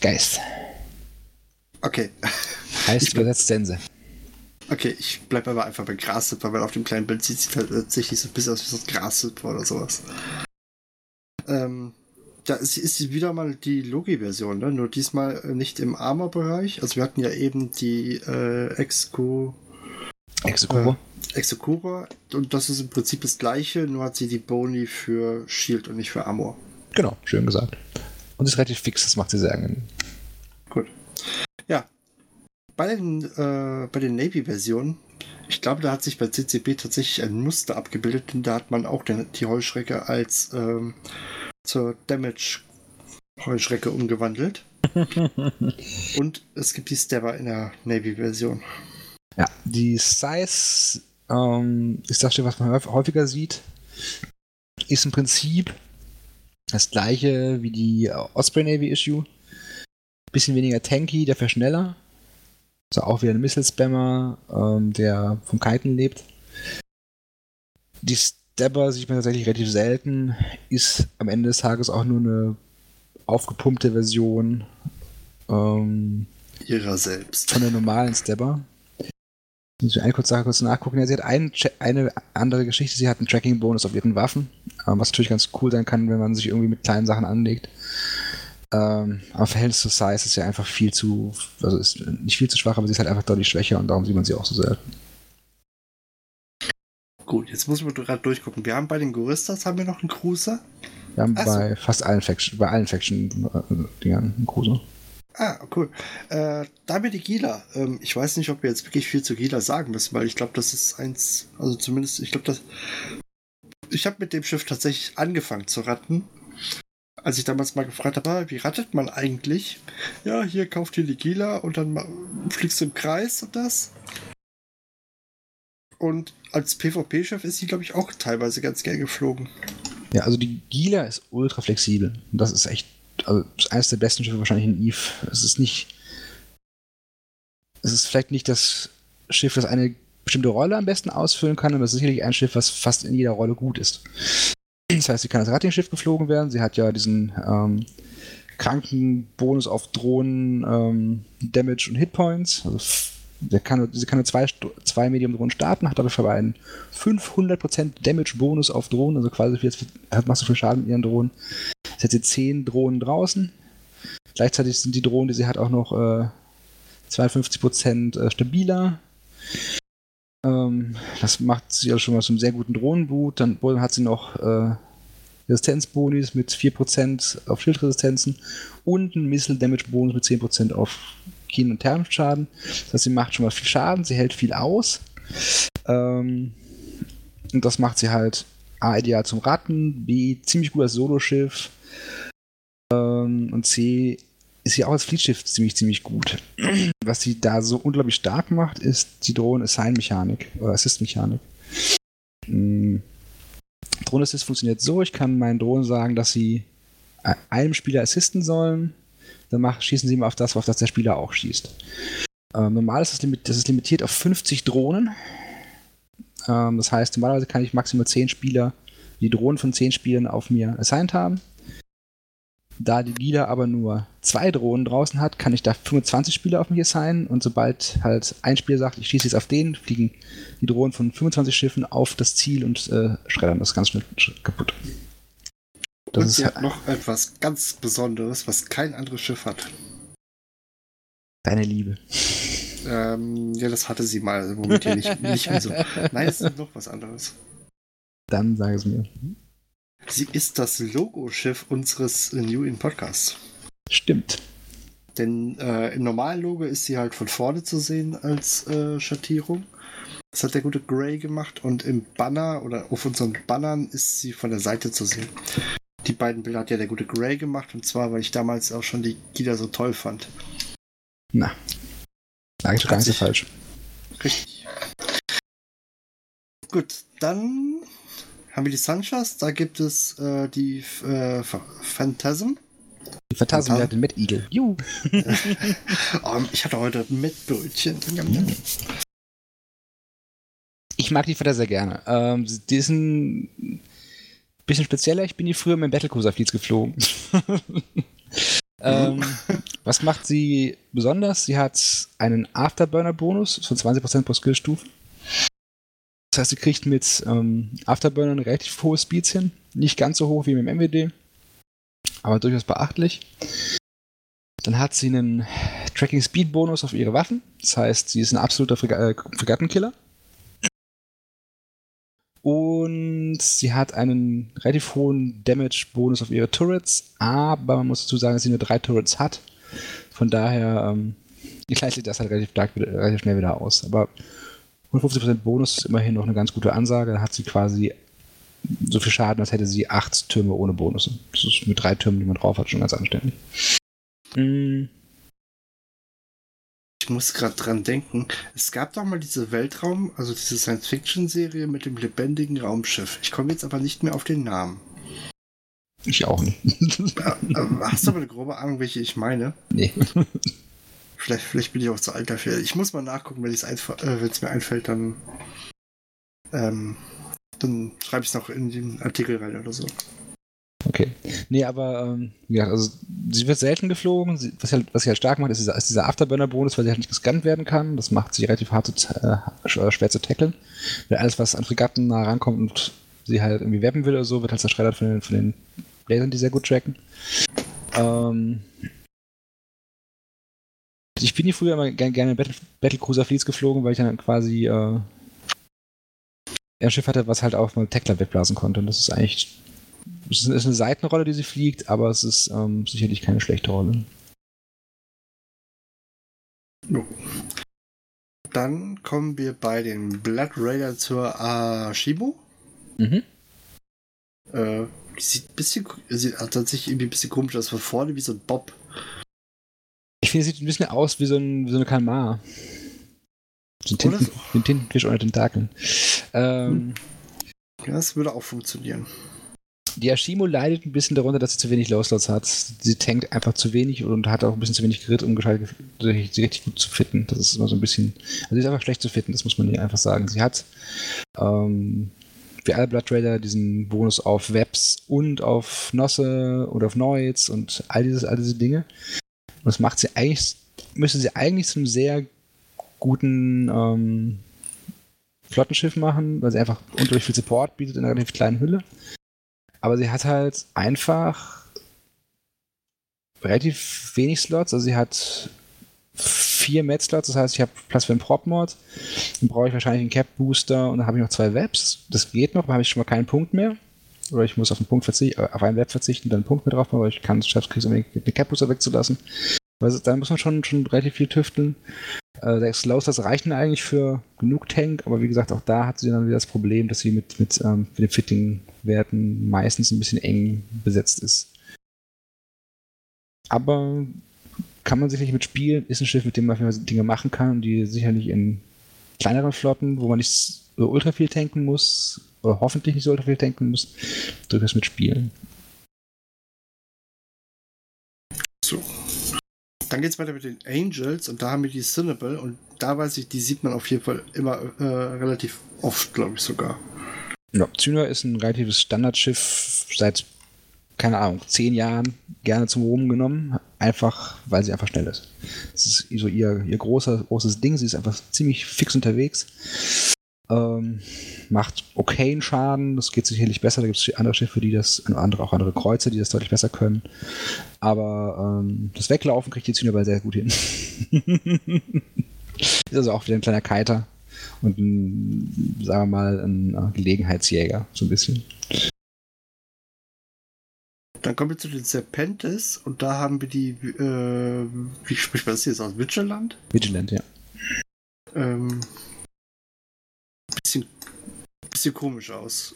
Geist. Okay. Heißt <laughs> übersetzt Sense. Okay, ich bleibe aber einfach bei Grashüpfer, weil auf dem kleinen Bild sieht es tatsächlich so ein bisschen aus wie so ein Grashüpfer oder sowas. Ähm, da ist, ist wieder mal die Logi-Version, ne? nur diesmal nicht im Armor-Bereich. Also wir hatten ja eben die äh, Exco. Executor. Äh, Executor. Und das ist im Prinzip das gleiche, nur hat sie die Boni für Shield und nicht für Armor. Genau, schön gesagt. Und ist relativ fix, das macht sie sehr angenehm. Gut. Ja. Bei den, äh, bei den Navy-Versionen, ich glaube, da hat sich bei CCP tatsächlich ein Muster abgebildet, denn da hat man auch den, die Heuschrecke als ähm, zur Damage-Heuschrecke umgewandelt. <laughs> und es gibt die Stabber in der Navy-Version. Ja, die Size ähm, ist das, was man häufiger sieht. Ist im Prinzip das gleiche wie die Osprey Navy Issue. Bisschen weniger tanky, dafür schneller. Also auch wieder ein Missile-Spammer, ähm, der vom Kiten lebt. Die Stabber sieht man tatsächlich relativ selten. Ist am Ende des Tages auch nur eine aufgepumpte Version ähm, ihrer selbst. Von der normalen Stabber. Muss ich eine kurze Sache kurz nachgucken. Ja, sie hat ein, eine andere Geschichte. Sie hat einen Tracking-Bonus auf ihren Waffen, ähm, was natürlich ganz cool sein kann, wenn man sich irgendwie mit kleinen Sachen anlegt. Ähm, aber Verhältnis zu Size ist ja einfach viel zu, also ist nicht viel zu schwach, aber sie ist halt einfach deutlich schwächer und darum sieht man sie auch so selten. Gut, jetzt muss man gerade durchgucken. Wir haben bei den Goristas haben wir noch einen Cruiser. Wir haben Ach bei so. fast allen Faction, bei allen Faction-Dingern einen Cruiser. Ah, cool. Äh, damit die Gila. Ähm, ich weiß nicht, ob wir jetzt wirklich viel zu Gila sagen müssen, weil ich glaube, das ist eins, also zumindest, ich glaube, das. Ich habe mit dem Schiff tatsächlich angefangen zu ratten. Als ich damals mal gefragt habe, ah, wie rattet man eigentlich? Ja, hier kauft ihr die Gila und dann fliegst du im Kreis und das. Und als PvP-Chef ist sie, glaube ich, auch teilweise ganz gern geflogen. Ja, also die Gila ist ultra flexibel. Das ist echt also eines der besten Schiffe wahrscheinlich in Eve. Es ist nicht. Es ist vielleicht nicht das Schiff, das eine bestimmte Rolle am besten ausfüllen kann, aber es ist sicherlich ein Schiff, was fast in jeder Rolle gut ist. Das heißt, sie kann als Rattingschiff geflogen werden. Sie hat ja diesen ähm, kranken Bonus auf Drohnen, ähm, Damage und Hitpoints. Also Der kann, sie kann nur zwei, zwei Medium-Drohnen starten, hat dafür aber einen 500% Damage-Bonus auf Drohnen, also quasi jetzt machst du viel Schaden mit ihren Drohnen. Jetzt hat sie 10 Drohnen draußen. Gleichzeitig sind die Drohnen, die sie hat, auch noch äh, 52% äh, stabiler. Ähm, das macht sie ja schon mal zum sehr guten Drohnenboot. Dann hat sie noch äh, Resistenzbonis mit 4% auf Schildresistenzen und einen Missile Damage Bonus mit 10% auf Kien- und Thermschaden. Das heißt, sie macht schon mal viel Schaden, sie hält viel aus. Ähm, und das macht sie halt A, ideal zum Ratten, B, ziemlich gut als Soloschiff ähm, und C, ist sie auch als Fleetschiff ziemlich, ziemlich gut. <clears throat> Was sie da so unglaublich stark macht, ist die Drohnen-Assign-Mechanik oder Assist-Mechanik. Mhm. Drohnen-Assist funktioniert so, ich kann meinen Drohnen sagen, dass sie einem Spieler assisten sollen, dann mach, schießen sie mal auf das, auf das der Spieler auch schießt. Ähm, normal ist das, limit, das ist limitiert auf 50 Drohnen. Ähm, das heißt, normalerweise kann ich maximal 10 Spieler, die Drohnen von 10 Spielern auf mir assigned haben. Da die Liga aber nur zwei Drohnen draußen hat, kann ich da 25 Spieler auf mich assignen und sobald halt ein Spieler sagt, ich schieße jetzt auf den, fliegen die Drohnen von 25 Schiffen auf das Ziel und äh, schreddern das ganz schnell kaputt. Das und sie hat noch etwas ganz Besonderes, was kein anderes Schiff hat. Deine Liebe. Ähm, ja, das hatte sie mal, womit ihr nicht, <laughs> nicht mehr so. Nein, es ist noch was anderes. Dann sag es mir. Sie ist das Logoschiff unseres New In Podcasts. Stimmt. Denn äh, im normalen Logo ist sie halt von vorne zu sehen als äh, Schattierung. Das hat der gute Gray gemacht und im Banner oder auf unseren Bannern ist sie von der Seite zu sehen. Die beiden Bilder hat ja der gute Gray gemacht und zwar, weil ich damals auch schon die Gila so toll fand. Na, eigentlich gar nicht so falsch. Richtig. Gut, dann haben wir die Sanchas. Da gibt es äh, die äh, Phantasm. Die Phantasm, ja, den Met Eagle. Juhu. oh, <laughs> ich hatte heute Mettbrötchen. Ich mag die Phantasm sehr gerne. Ähm, die ist ein bisschen spezieller. Ich bin die früher mit dem Battlecruiser Fleets geflogen. <laughs> ähm, was macht sie besonders? Sie hat einen Afterburner-Bonus von 20% pro Skillstufe. Das heißt, sie kriegt mit ähm, Afterburnern relativ hohe Speeds hin. Nicht ganz so hoch wie mit dem MWD, aber durchaus beachtlich. Dann hat sie einen Tracking Speed Bonus auf ihre Waffen. Das heißt, sie ist ein absoluter Freg äh, Fregattenkiller. Und sie hat einen relativ hohen Damage-Bonus auf ihre Turrets, aber man muss dazu sagen, dass sie nur drei Turrets hat. Von daher ähm, gleicht sich das halt relativ, relativ schnell wieder aus. Aber 150% Bonus ist immerhin noch eine ganz gute Ansage. Da hat sie quasi so viel Schaden, als hätte sie acht Türme ohne Bonus. Das ist mit drei Türmen, die man drauf hat, schon ganz anständig. Mhm. Ich muss gerade dran denken, es gab doch mal diese Weltraum, also diese Science-Fiction-Serie mit dem lebendigen Raumschiff. Ich komme jetzt aber nicht mehr auf den Namen. Ich auch nicht. Hast du aber eine grobe Ahnung, welche ich meine? Nee. Vielleicht, vielleicht bin ich auch zu alt dafür. Ich muss mal nachgucken, wenn äh, es mir einfällt, dann, ähm, dann schreibe ich es noch in den Artikel rein oder so. Okay. Nee, aber ähm, ja, also sie wird selten geflogen. Sie, was, halt, was sie halt stark macht, ist dieser, ist dieser Afterburner-Bonus, weil sie halt nicht gescannt werden kann. Das macht sie relativ hart zu, äh, schwer zu tackeln. Weil alles, was an Fregatten nah rankommt und sie halt irgendwie werben will oder so, wird halt zerschreddert von den, von den Lasern, die sehr gut tracken. Ähm, ich bin hier früher immer gerne, gerne Battle, Battlecruiser Fleets geflogen, weil ich dann quasi äh, ein Schiff hatte, was halt auch mal Tekla wegblasen konnte. Und das ist eigentlich das ist eine Seitenrolle, die sie fliegt, aber es ist ähm, sicherlich keine schlechte Rolle. Dann kommen wir bei den Blood Raider zur Ashibo. Mhm. Äh, sieht ein bisschen, sie hat tatsächlich irgendwie ein bisschen komisch aus von vorne, wie so ein Bob. Ich finde, sie sieht ein bisschen aus wie so, ein, wie so eine Kalmar. So ein, Tinten, so? ein Tintenfisch ohne Tentakeln. Ähm, ja, das würde auch funktionieren. Die Ashimo leidet ein bisschen darunter, dass sie zu wenig Lowslots hat. Sie tankt einfach zu wenig und hat auch ein bisschen zu wenig Grit, um sie richtig gut zu fitten. Das ist immer so ein bisschen. Also sie ist einfach schlecht zu fitten, das muss man hier einfach sagen. Sie hat ähm, wie alle Blood Raider diesen Bonus auf Webs und auf Nosse oder auf Noids und all, dieses, all diese Dinge. Und das macht sie eigentlich, müsste sie eigentlich zu einem sehr guten ähm, Flottenschiff machen, weil sie einfach unglaublich viel Support bietet in einer relativ kleinen Hülle. Aber sie hat halt einfach relativ wenig Slots. Also sie hat vier Med-Slots, das heißt, ich habe Platz für einen Prop-Mod. Dann brauche ich wahrscheinlich einen Cap-Booster und dann habe ich noch zwei Webs. Das geht noch, da habe ich schon mal keinen Punkt mehr. Oder ich muss auf einen, Punkt verzichten, äh, auf einen Web verzichten, dann einen Punkt mit drauf machen, weil ich kann es schaffen, den Cap-Booster wegzulassen. Also, da muss man schon, schon relativ viel tüfteln. Äh, der Slowsters reichen eigentlich für genug Tank, aber wie gesagt, auch da hat sie dann wieder das Problem, dass sie mit, mit, ähm, mit den Fitting-Werten meistens ein bisschen eng besetzt ist. Aber kann man sicherlich mitspielen, ist ein Schiff, mit dem man Dinge machen kann, die sicherlich in kleineren Flotten, wo man nicht so ultra viel tanken muss, oder hoffentlich nicht so ultra viel tanken muss, durchaus mitspielen. Dann geht es weiter mit den Angels und da haben wir die Cinnable und da weiß ich, die sieht man auf jeden Fall immer äh, relativ oft, glaube ich sogar. Ja, Zyner ist ein relatives Standardschiff seit, keine Ahnung, zehn Jahren gerne zum Ruhm genommen, einfach weil sie einfach schnell ist. Das ist so ihr, ihr großer, großes Ding, sie ist einfach ziemlich fix unterwegs. Ähm, macht okayen Schaden, das geht sicherlich besser. Da gibt es andere Schiffe, die das, andere, auch andere Kreuze, die das deutlich besser können. Aber ähm, das Weglaufen kriegt die Zynerball sehr gut hin. <laughs> ist also auch wieder ein kleiner Kiter und ein, sagen wir mal, ein Gelegenheitsjäger, so ein bisschen. Dann kommen wir zu den Serpentes und da haben wir die, äh, wie spricht man das jetzt aus? Vigilant? Vigilant, ja. Ähm, bisschen, bisschen komisch aus.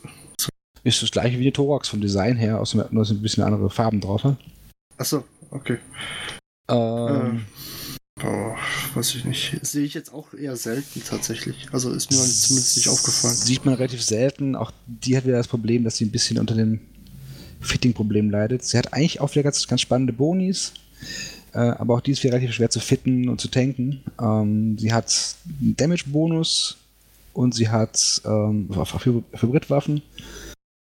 Ist das gleiche wie die Thorax vom Design her, außer nur ein bisschen andere Farben drauf hat. Achso, okay. Ähm, äh, oh, weiß ich nicht. Sehe ich jetzt auch eher selten tatsächlich. Also ist mir zumindest nicht aufgefallen. Sieht man relativ selten. Auch die hat wieder das Problem, dass sie ein bisschen unter dem Fitting-Problem leidet. Sie hat eigentlich auch wieder ganz, ganz spannende Bonis. Äh, aber auch die ist wieder relativ schwer zu fitten und zu tanken. Ähm, sie hat einen Damage-Bonus und sie hat ähm, Hybridwaffen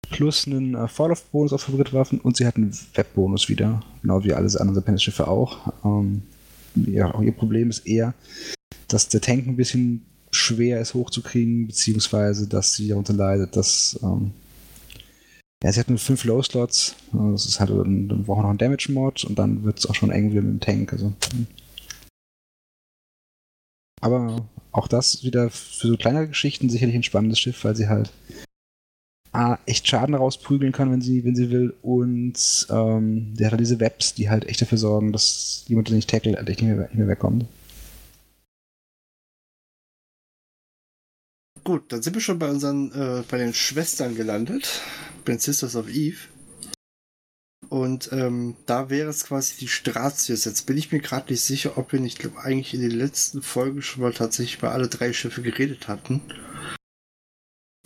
plus einen äh, Fall-Off-Bonus auf Hybridwaffen und sie hat einen Web-Bonus wieder, genau wie alle anderen Serpentis-Schiffe auch. Ähm, ja, ihr Problem ist eher, dass der Tank ein bisschen schwer ist hochzukriegen, beziehungsweise dass sie darunter leidet, dass ähm, ja, sie hat nur fünf Low-Slots, das ist halt, dann brauchen wir noch einen Damage-Mod und dann wird es auch schon eng wieder mit dem Tank. Also, hm. aber auch das wieder für so kleinere Geschichten sicherlich ein spannendes Schiff, weil sie halt A, echt Schaden rausprügeln kann, wenn sie, wenn sie will. Und ähm, der hat halt diese Webs, die halt echt dafür sorgen, dass jemand, der nicht tackle, halt echt nicht mehr, nicht mehr wegkommt. Gut, dann sind wir schon bei unseren, äh, bei den Schwestern gelandet. Den Sisters of Eve. Und ähm, da wäre es quasi die Stratius. Jetzt bin ich mir gerade nicht sicher, ob wir nicht, glaube eigentlich in den letzten Folgen schon mal tatsächlich bei alle drei Schiffe geredet hatten.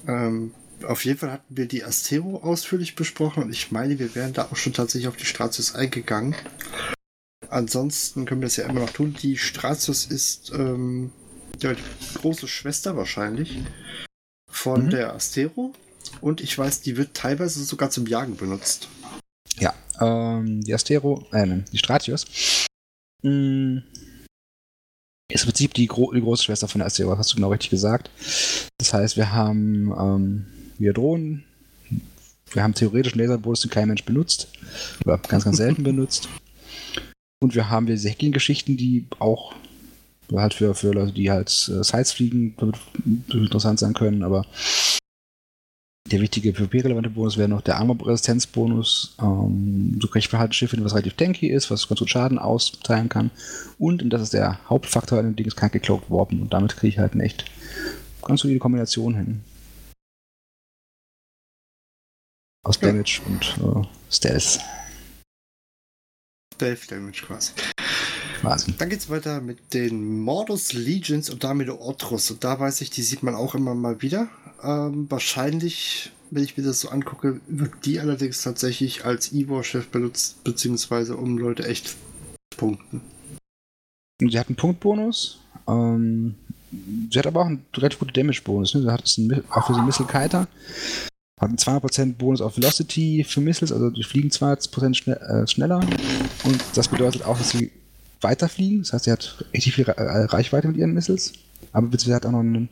Ähm, auf jeden Fall hatten wir die Astero ausführlich besprochen und ich meine, wir wären da auch schon tatsächlich auf die Stratius eingegangen. Ansonsten können wir das ja immer noch tun. Die Stratius ist ähm, ja, die große Schwester wahrscheinlich von mhm. der Astero. Und ich weiß, die wird teilweise sogar zum Jagen benutzt. Ja, ähm, die Astero, äh, die Stratius, mh, mm, ist im Prinzip die, Gro die große Schwester von der Astero, hast du genau richtig gesagt. Das heißt, wir haben ähm, wir Drohnen, wir haben theoretisch einen Laserbolus, den kein Mensch benutzt, oder ganz, ganz selten <laughs> benutzt. Und wir haben wir Hacking-Geschichten, die auch halt für, für Leute, die halt äh, Sites fliegen, interessant sein können, aber der wichtige PvP-relevante Bonus wäre noch der Armor-Resistenzbonus. Ähm, so kriege ich halt ein Schiff, was relativ tanky ist, was ganz gut Schaden austeilen kann. Und, und das ist der Hauptfaktor an dem Ding, es kann gecloaked warpen. Und damit kriege ich halt eine echt ganz solide Kombination hin. Aus ja. Damage und äh, Stealth. Stealth Damage quasi. Wahnsinn. Dann geht's weiter mit den Mordus Legions und damit Otrus. Und da weiß ich, die sieht man auch immer mal wieder. Ähm, wahrscheinlich, wenn ich mir das so angucke, wird die allerdings tatsächlich als Ivor-Chef benutzt, beziehungsweise um Leute echt zu punkten. Sie hat einen Punktbonus. Ähm, sie hat aber auch einen relativ guten Damage-Bonus. Ne? Sie hat einen, auch für so einen Missile Kiter. Hat einen 200% Bonus auf Velocity für Missiles, also die fliegen 200% schnell, äh, schneller. Und das bedeutet auch, dass sie weiterfliegen. Das heißt, sie hat richtig viel Reichweite mit ihren Missiles. Aber sie hat auch noch einen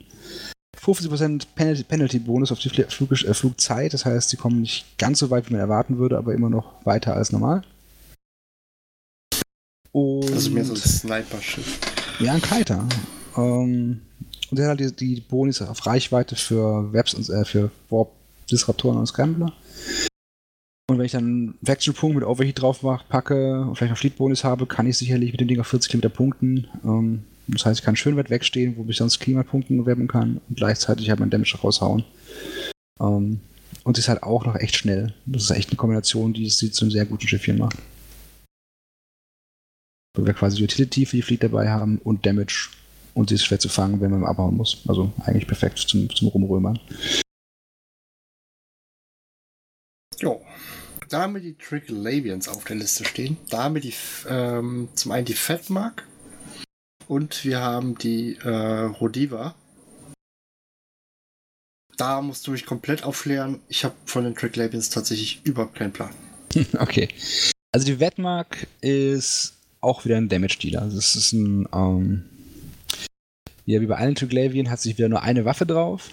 50% Penalty-Bonus auf die Flug äh, Flugzeit. Das heißt, sie kommen nicht ganz so weit, wie man erwarten würde, aber immer noch weiter als normal. Und also mehr so ein Sniper-Schiff. Ja, ein Kiter. Ähm, und der hat halt die, die Bonis auf Reichweite für Webs und äh, für Warp, Disruptoren und Scrambler. Und wenn ich dann Wechselpunkt mit Overheat drauf mache, packe und vielleicht noch Fleet-Bonus habe, kann ich sicherlich mit dem Ding auf 40 Kilometer punkten. Ähm, das heißt, ich kann schön weit wegstehen, wo ich sonst Klimapunkten webben kann und gleichzeitig halt mein Damage raushauen. Ähm, und sie ist halt auch noch echt schnell. Das ist echt eine Kombination, die sie zu einem sehr guten Schiffchen macht. Wo wir quasi Utility für die Fleet dabei haben und Damage. Und sie ist schwer zu fangen, wenn man abhauen muss. Also eigentlich perfekt zum, zum Rumrömern. Da haben wir die Tricklevians auf der Liste stehen. Da haben wir die, ähm, zum einen die Fatmark und wir haben die äh, Rodiva. Da musst du mich komplett aufklären. Ich habe von den Tricklevians tatsächlich überhaupt keinen Plan. <laughs> Okay. Also die Wettmark ist auch wieder ein Damage-Dealer. Das ist ein, ähm, ja, wie bei allen Triglavian hat sich wieder nur eine Waffe drauf.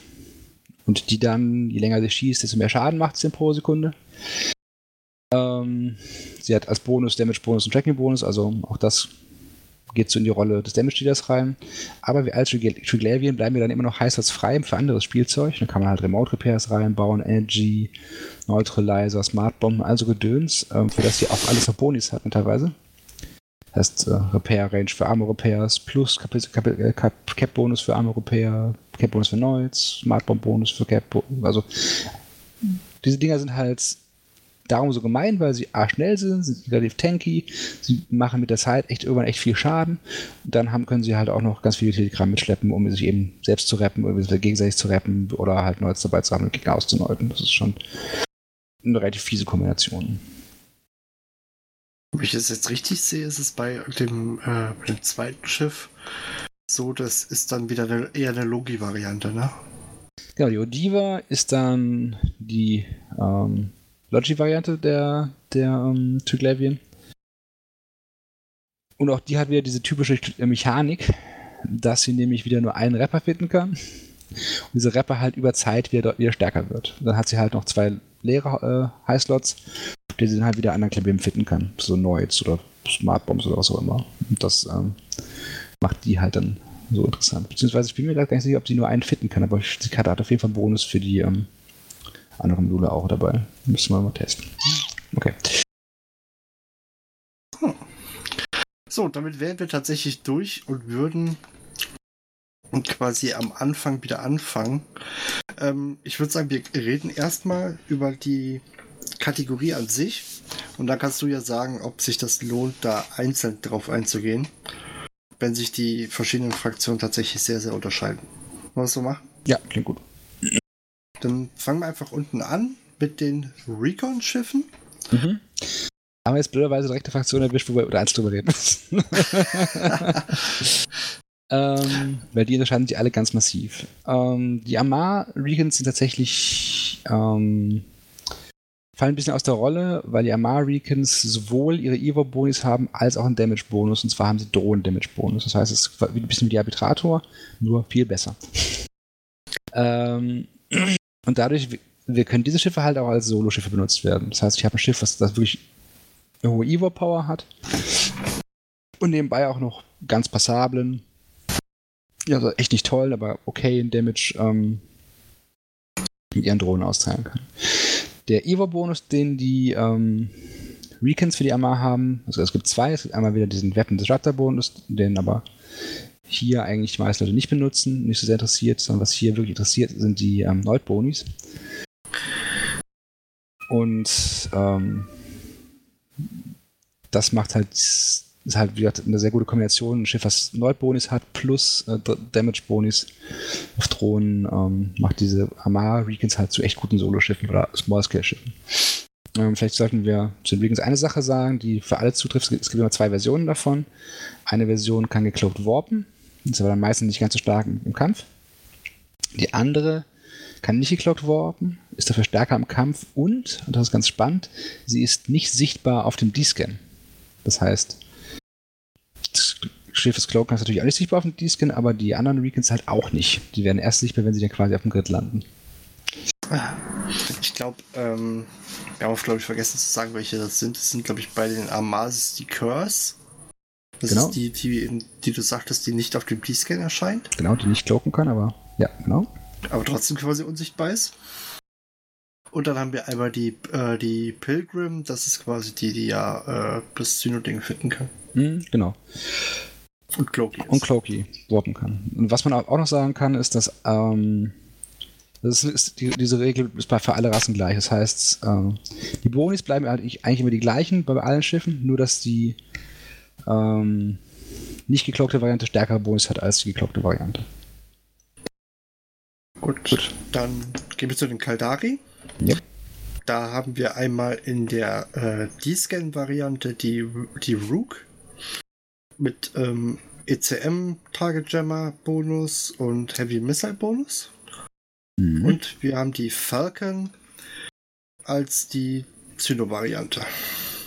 Und die dann, je länger sie schießt, desto mehr Schaden macht sie pro Sekunde. Ähm, sie hat als Bonus Damage-Bonus und Tracking-Bonus, also auch das geht so in die Rolle des Damage-Dealers rein. Aber wir als Triglavian bleiben wir dann immer noch heiß als frei für anderes Spielzeug. Dann kann man halt Remote-Repairs reinbauen, Energy, Neutralizer, Smart-Bomben, also Gedöns, ähm, für das sie auch alles auf Bonis hat teilweise. Das heißt, äh, Repair-Range für Armor-Repairs plus äh, Cap-Bonus für Armor-Repair, Cap-Bonus für Noids, Smart-Bomb-Bonus für Cap, also diese Dinger sind halt darum so gemein, weil sie A schnell sind, sind relativ tanky, sie machen mit der Zeit echt irgendwann echt viel Schaden. Und dann haben, können sie halt auch noch ganz viel Telegramm mitschleppen, um sich eben selbst zu rappen oder gegenseitig zu rappen oder halt Neues dabei zu haben und Gegner auszuneuten. Das ist schon eine relativ fiese Kombination. Wenn ich das jetzt richtig sehe, ist es bei dem, äh, dem zweiten Schiff so, das ist dann wieder eine, eher eine Logi-Variante, ne? Genau, die Odiva ist dann die ähm, Logi-Variante der, der ähm, Triglavian. Und auch die hat wieder diese typische Mechanik, dass sie nämlich wieder nur einen Rapper finden kann. Und dieser Rapper halt über Zeit wieder, wieder stärker wird. dann hat sie halt noch zwei leere äh, Highslots, die sie dann halt wieder anderen Klavieren fitten kann. So Noids oder Smartbombs oder was auch immer. Und das ähm, macht die halt dann so interessant. Beziehungsweise ich bin mir gar nicht sicher, ob sie nur einen fitten kann, aber die Karte hat auf jeden Fall einen Bonus für die ähm, andere Module auch dabei. Müssen wir mal testen. Okay. Hm. So, damit wären wir tatsächlich durch und würden quasi am Anfang wieder anfangen. Ähm, ich würde sagen, wir reden erstmal über die Kategorie an sich und dann kannst du ja sagen, ob sich das lohnt, da einzeln drauf einzugehen, wenn sich die verschiedenen Fraktionen tatsächlich sehr, sehr unterscheiden. Wollen wir es so machen? Ja, klingt gut. Dann fangen wir einfach unten an mit den Recon-Schiffen. Mhm. Haben wir jetzt blöderweise direkt eine Fraktion erwischt, wo wir über eins drüber reden müssen. <laughs> ähm, weil die unterscheiden sich alle ganz massiv. Ähm, die Amar Recons sind tatsächlich ähm, fallen ein bisschen aus der Rolle, weil die Amar Recons sowohl ihre Evo-Bonis haben, als auch einen Damage-Bonus. Und zwar haben sie Drohnen-Damage-Bonus. Das heißt, es ist ein bisschen wie die Arbitrator, nur viel besser. ähm, und dadurch, wir können diese Schiffe halt auch als Solo-Schiffe benutzt werden. Das heißt, ich habe ein Schiff, was das wirklich eine hohe Evo-Power hat. Und nebenbei auch noch ganz passablen. Ja, also echt nicht toll, aber okay in Damage ähm, mit ihren Drohnen austeilen kann. Der Evo-Bonus, den die ähm, Recons für die Armar haben, also es gibt zwei, es gibt einmal wieder diesen Weapon Disruptor-Bonus, den aber hier eigentlich die meisten Leute nicht benutzen, nicht so sehr interessiert, sondern was hier wirklich interessiert, sind die ähm, Neut-Bonis. Und ähm, das macht halt, ist halt wie gesagt, eine sehr gute Kombination. Ein Schiff, was Neut-Bonis hat, plus äh, Damage-Bonis auf Drohnen, ähm, macht diese Armar Recons halt zu echt guten Solo-Schiffen oder Small-Scale-Schiffen. Ähm, vielleicht sollten wir zu den Recons eine Sache sagen, die für alle zutrifft. Es gibt immer zwei Versionen davon. Eine Version kann gecloaked warpen, ist aber dann meistens nicht ganz so stark im Kampf. Die andere kann nicht geklockt warpen, ist dafür stärker im Kampf und, und das ist ganz spannend, sie ist nicht sichtbar auf dem D-Scan. Das heißt, Schiffes Cloak ist natürlich auch nicht sichtbar auf dem D-Scan, aber die anderen Recons halt auch nicht. Die werden erst sichtbar, wenn sie dann quasi auf dem Grid landen. Ich glaube, ähm, wir haben glaube ich, vergessen zu sagen, welche das sind. Das sind, glaube ich, bei den Amasis die Curse. Das Genau. ist die, die, die du sagtest, die nicht auf dem D-Scan erscheint, Genau, die nicht cloaken kann, aber ja, genau. aber trotzdem quasi unsichtbar ist. Und dann haben wir einmal die, äh, die Pilgrim, das ist quasi die, die ja äh, das Syno-Ding finden kann. Mhm, genau. Und Cloaky. Und Cloaky warpen kann. Und was man auch noch sagen kann, ist, dass ähm, das ist, die, diese Regel ist bei für alle Rassen gleich. Das heißt, ähm, die Bonis bleiben eigentlich immer die gleichen bei allen Schiffen, nur dass die ähm, nicht geklockte Variante stärkere Bonis hat als die geklockte Variante. Gut. Gut. Dann gehen wir zu den Kaldari. Ja. Da haben wir einmal in der äh, D-Scan-Variante die, die Rook mit ähm, ECM Target Jammer Bonus und Heavy Missile Bonus. Mhm. Und wir haben die Falcon als die Zyno-Variante.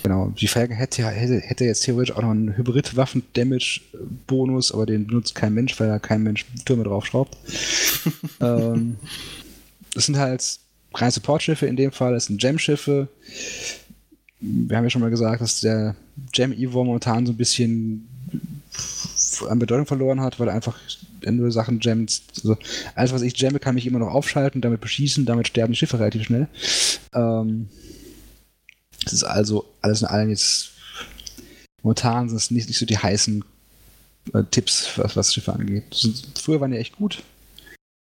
Genau, die Falcon hätte, hätte, hätte jetzt theoretisch auch noch einen Hybrid-Waffen-Damage-Bonus, aber den benutzt kein Mensch, weil da kein Mensch Türme draufschraubt. <laughs> ähm, das sind halt reine Support-Schiffe in dem Fall, das sind Gem-Schiffe. Wir haben ja schon mal gesagt, dass der Gem-Evo momentan so ein bisschen an Bedeutung verloren hat, weil er einfach nur Sachen Gems, also alles was ich gemme, kann mich immer noch aufschalten, damit beschießen, damit sterben die Schiffe relativ schnell. Ähm, es ist also alles in allem jetzt momentan sind es nicht, nicht so die heißen äh, Tipps, was, was Schiffe angeht. Sind, früher waren die echt gut.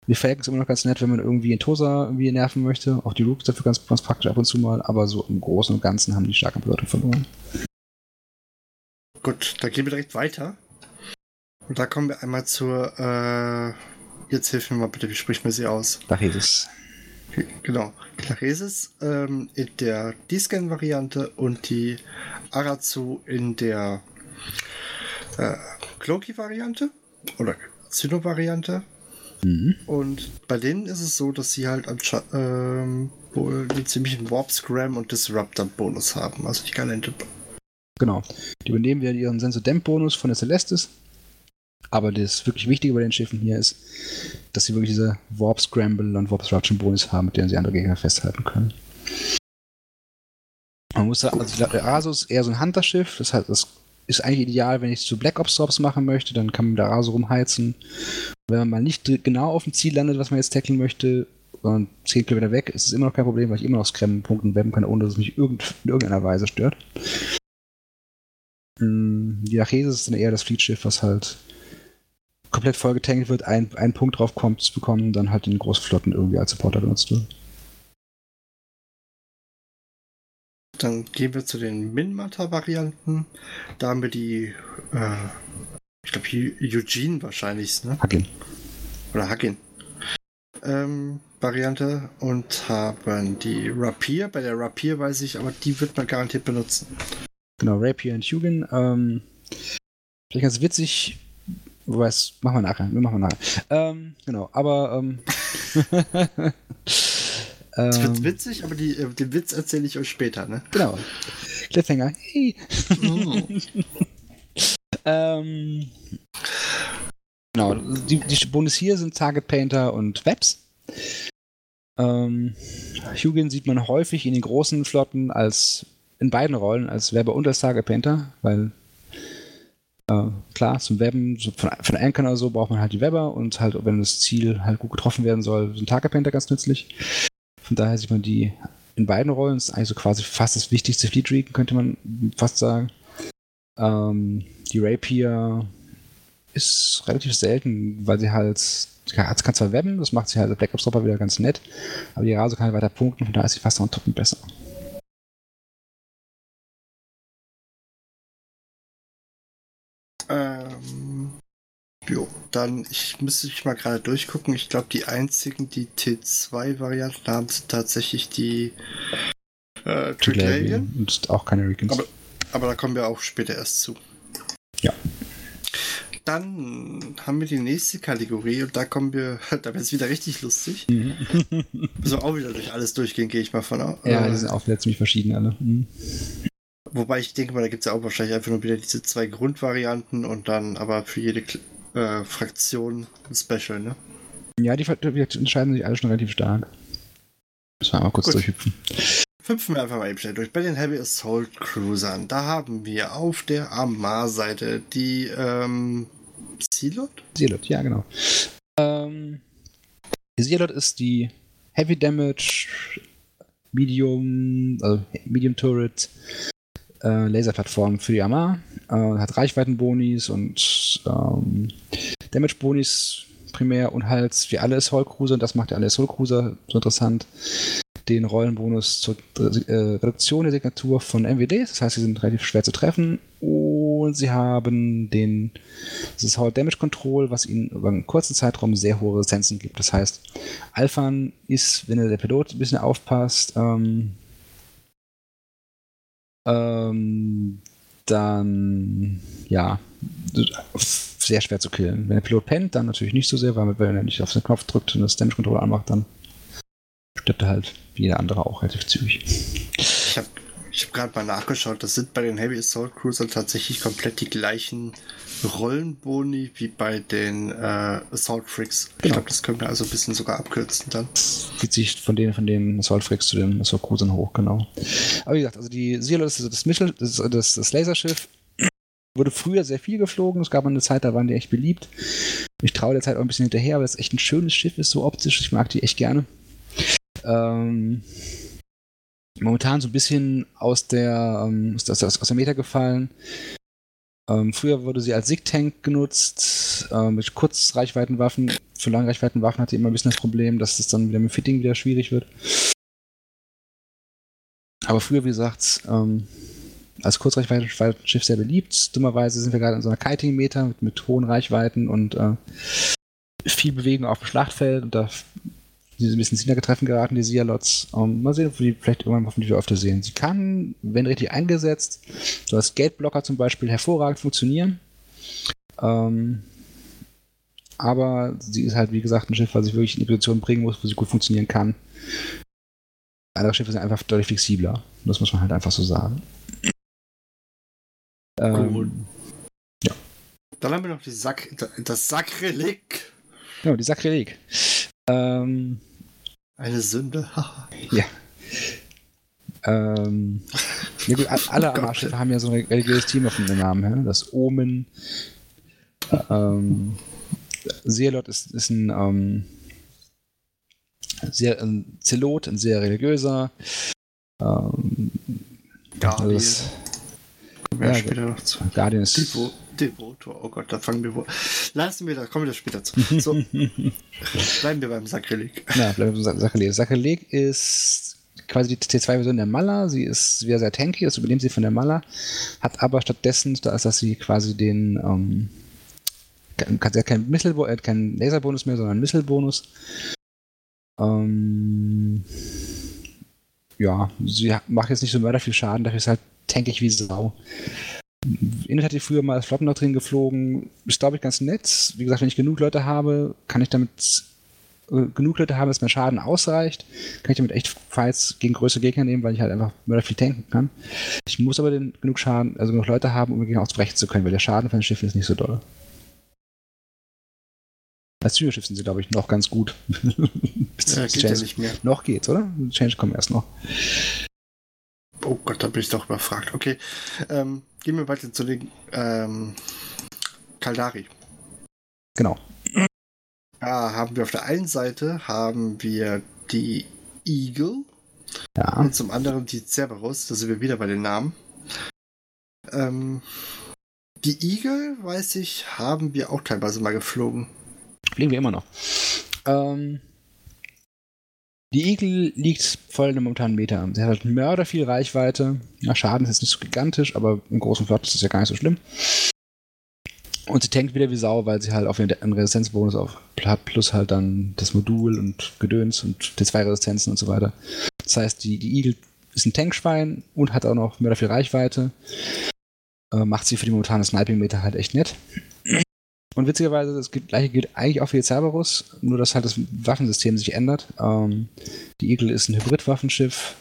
Die Falcons immer noch ganz nett, wenn man irgendwie in Tosa irgendwie nerven möchte. Auch die Rooks dafür ganz, ganz praktisch ab und zu mal, aber so im Großen und Ganzen haben die stark an Bedeutung verloren. Gut, dann gehen wir direkt weiter. Und da kommen wir einmal zur. Äh, jetzt hilf mir mal bitte, wie spricht man sie aus? Da hieß es. Genau. Claresis ähm, in der D-Scan-Variante und die Arazu in der äh, Cloaky-Variante oder Zyno-Variante. Mhm. Und bei denen ist es so, dass sie halt ähm, wohl einen ziemlichen Warp Scram und Disruptor Bonus haben. Also die Galente. Genau. Die übernehmen wieder ihren Sensor-Demp-Bonus von der Celestis. Aber das wirklich Wichtige bei den Schiffen hier ist, dass sie wirklich diese Warp Scramble und Warp Disruption Bonus haben, mit denen sie andere Gegner festhalten können. Man muss sagen, also ich glaube, der Asus ist eher so ein Hunter-Schiff, das heißt, das ist eigentlich ideal, wenn ich zu Black Ops Drops machen möchte, dann kann man der Asus rumheizen. Wenn man mal nicht genau auf dem Ziel landet, was man jetzt tackeln möchte, und 10 Kilometer weg, ist es immer noch kein Problem, weil ich immer noch Scram-Punkten webben kann, ohne dass es mich irgend, in irgendeiner Weise stört. Mm, Die Lachesis ist dann eher das Fleetschiff, was halt komplett voll getankt wird, ein, ein Punkt drauf kommt, zu bekommen, dann halt in Großflotten irgendwie als Supporter benutzt wird. Dann gehen wir zu den Minmata-Varianten. Da haben wir die, äh, ich glaube, Eugene wahrscheinlich, ne? Hacken. Oder Haggin. Ähm, Variante und haben die Rapier. Bei der Rapier weiß ich, aber die wird man garantiert benutzen. Genau, Rapier und Hugin. Ähm, vielleicht ganz witzig, wobei es machen wir nachher. Wir machen wir nachher. Ähm, genau, aber ähm, <laughs> Das wird ähm, witzig, aber die, äh, den Witz erzähle ich euch später, ne? Genau. Cliffhanger. Hey. <laughs> Ähm, genau, die, die Bonus hier sind Target Painter und Webs. Ähm, Hugin sieht man häufig in den großen Flotten als in beiden Rollen, als Webber und als Target Painter, weil äh, klar, zum Webben, so von, von Ankern oder so, braucht man halt die Webber und halt, wenn das Ziel halt gut getroffen werden soll, sind Target ganz nützlich. Von daher sieht man die in beiden Rollen, das ist eigentlich so quasi fast das wichtigste Fleet Recon, könnte man fast sagen. Ähm, die Rapier ist relativ selten, weil sie halt, sie kann kann zwar webben, das macht sie halt als Black Ops Dropper wieder ganz nett, aber die Rase kann halt weiter punkten, von daher ist sie fast noch ein Toppen besser. Jo, dann, ich müsste mich mal gerade durchgucken. Ich glaube, die einzigen, die T2-Varianten haben, sind tatsächlich die äh, Triglavian. Und auch keine Recons. Aber, aber da kommen wir auch später erst zu. Ja. Dann haben wir die nächste Kategorie und da kommen wir, <laughs> da wird es wieder richtig lustig. Mhm. <laughs> Müssen wir auch wieder durch alles durchgehen, gehe ich mal von aus. ja, Äh, die sind auch wieder ziemlich verschieden alle. Mhm. Wobei ich denke mal, da gibt es ja auch wahrscheinlich einfach nur wieder diese zwei Grundvarianten und dann aber für jede äh, Fraktion ein Special, ne? Ja, die, die entscheiden sich alle schon relativ stark. Müssen wir mal kurz Gut. durchhüpfen. Hüpfen wir einfach mal eben schnell durch. Bei den Heavy Assault Cruisern, da haben wir auf der Armar-Seite die ähm, Sealot? Sealot, ja, genau. Ähm, die Sealot ist die Heavy Damage Medium, also Medium Turret äh, Laserplattform für die Armar. Äh, hat Reichweitenbonis und ähm, Damage-Bonis primär und halt wie alle Assault Cruiser, und das macht ja alle Assault Cruiser so interessant, den Rollenbonus zur äh, Reduktion der Signatur von MWDs. Das heißt, sie sind relativ schwer zu treffen. Und sie haben den das ist Hold Damage Control, was ihnen über einen kurzen Zeitraum sehr hohe Resistenzen gibt. Das heißt, Alphan ist, wenn der Pilot ein bisschen aufpasst, ähm, ähm, dann ja, sehr schwer zu killen. Wenn der Pilot pennt, dann natürlich nicht so sehr, weil wenn er nicht auf den Knopf drückt und das Damage Control anmacht, dann stirbt er halt wie jeder andere auch relativ zügig. Ich habe ich hab gerade mal nachgeschaut, das sind bei den Heavy Assault Cruisern tatsächlich komplett die gleichen Rollenboni wie bei den äh, Assault Freaks. Genau. Ich glaube, das können wir also ein bisschen sogar abkürzen dann. Zieht sich von den, von den Assault Freaks zu den Assault Cruisern hoch, genau. Aber wie gesagt, also die Zero, das, das, Mittel, das, das, das Laserschiff, wurde früher sehr viel geflogen. Es gab eine Zeit, da waren die echt beliebt. Ich traue der Zeit auch ein bisschen hinterher, weil es echt ein schönes Schiff ist, so optisch. Ich mag die echt gerne. Ähm, momentan so ein bisschen aus der, ähm, aus, aus, aus der Meta gefallen. Ähm, früher wurde sie als SIG-Tank genutzt, äh, mit Kurzreichweitenwaffen. Für Langreichweitenwaffen hatte immer ein bisschen das Problem, dass das dann wieder mit Fitting wieder schwierig wird. Aber früher, wie gesagt, ähm, als Kurzreichweitenschiff sehr beliebt. Dummerweise sind wir gerade in so einer Kiting-Meter mit, mit, hohen Reichweiten und äh, viel Bewegung auf dem Schlachtfeld und da die ein bisschen Sina getreffen geraten, die Sialots. Um, ähm, mal sehen, ob wir die vielleicht irgendwann hoffentlich wieder öfter sehen. Sie kann, wenn richtig eingesetzt, so als Gateblocker zum Beispiel, hervorragend funktionieren. Ähm, aber sie ist halt, wie gesagt, ein Schiff, was sich wirklich in die Position bringen muss, wo sie gut funktionieren kann. Andere Schiffe sind einfach deutlich flexibler. Das muss man halt einfach so sagen. Cool. Ähm, ja. Dann haben wir noch die Sack, das Sakrileg. Genau, die Sakrileg. Ähm, Eine Sünde. <laughs> ja. Ähm, ja gut, alle oh Armschiffe haben ja so ein religiöses Team auf dem Namen. Ja? Das Omen. Ähm, Seelot ist, ist ein ähm, sehr ein Zelot, ein sehr religiöser. Ähm, ja, also das, ja, später noch zu. Guardian ist. Devo, Devoto, oh Gott, da fangen wir wohl. Lassen wir das, kommen wir das später zu. So, <laughs> bleiben wir beim Sakrileg. Ja, bleiben wir beim Sakrileg. Sakrileg ist quasi die T2-Version der Mala. Sie ist wieder sehr tanky, das übernimmt sie von der Mala, hat aber stattdessen, da ist, dass sie quasi den, ähm, sie hat keinen, Missile, äh, keinen Laserbonus mehr, sondern einen Missile-Bonus. Ähm, ja, sie macht jetzt nicht so mörder viel Schaden, dafür ist halt tankig wie Sau. Init hatte ich früher mal als Flottendoktrin geflogen. Ist, glaube ich, ganz nett. Wie gesagt, wenn ich genug Leute habe, kann ich damit äh, genug Leute haben, dass mein Schaden ausreicht, kann ich damit echt Fights gegen größere Gegner nehmen, weil ich halt einfach mörder viel tanken kann. Ich muss aber den, genug Schaden, also genug Leute haben, um mir Gegner ausbrechen zu können, weil der Schaden von den Schiffen ist nicht so doll. Als Zügerschiff sind sie, glaube ich, noch ganz gut. <laughs> ja, geht ja nicht mehr. Noch geht's, oder? Change kommen erst noch. Oh Gott, da bin ich doch überfragt. Okay, ähm, gehen wir weiter zu den ähm, Kaldari. Genau. Da haben wir auf der einen Seite haben wir die Eagle ja. und zum anderen die Cerberus. Da sind wir wieder bei den Namen. Ähm, die Eagle, weiß ich, haben wir auch teilweise mal geflogen. Fliegen wir immer noch. Ähm, die Eagle liegt voll in einem momentanen Meter. Sie hat halt Mörder viel Reichweite. Ja, Schaden ist jetzt nicht so gigantisch, aber im großen Flot ist das ja gar nicht so schlimm. Und sie tankt wieder wie Sau, weil sie halt auf einen Resistenzbonus auf hat, plus halt dann das Modul und Gedöns und T2-Resistenzen und so weiter. Das heißt, die, die Eagle ist ein Tankschwein und hat auch noch Mörder viel Reichweite. Äh, macht sie für die momentane Sniping-Meter halt echt nett. Und witzigerweise, das gleiche gilt eigentlich auch für die Cerberus, nur dass halt das Waffensystem sich ändert. Ähm, die Eagle ist ein Hybrid-Waffenschiff.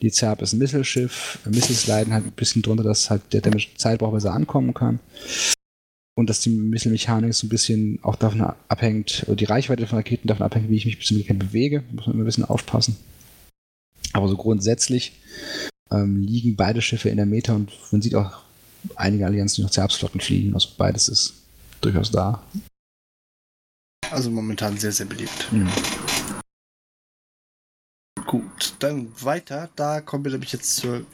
Die Zerb ist ein Missile-Schiff. Missiles leiden halt ein bisschen drunter, dass halt der Damage Zeitbrauch besser ankommen kann. Und dass die Missile-Mechanik so ein bisschen auch davon abhängt, oder die Reichweite von Raketen davon abhängt, wie ich mich bis zum bewege. Muss man immer ein bisschen aufpassen. Aber so grundsätzlich ähm, liegen beide Schiffe in der Meta und man sieht auch einige Allianzen, die noch Zerbsflotten fliegen. Also beides ist durchaus da. Also momentan sehr, sehr beliebt. Mhm. Gut, dann weiter. Da kommen wir nämlich jetzt zur,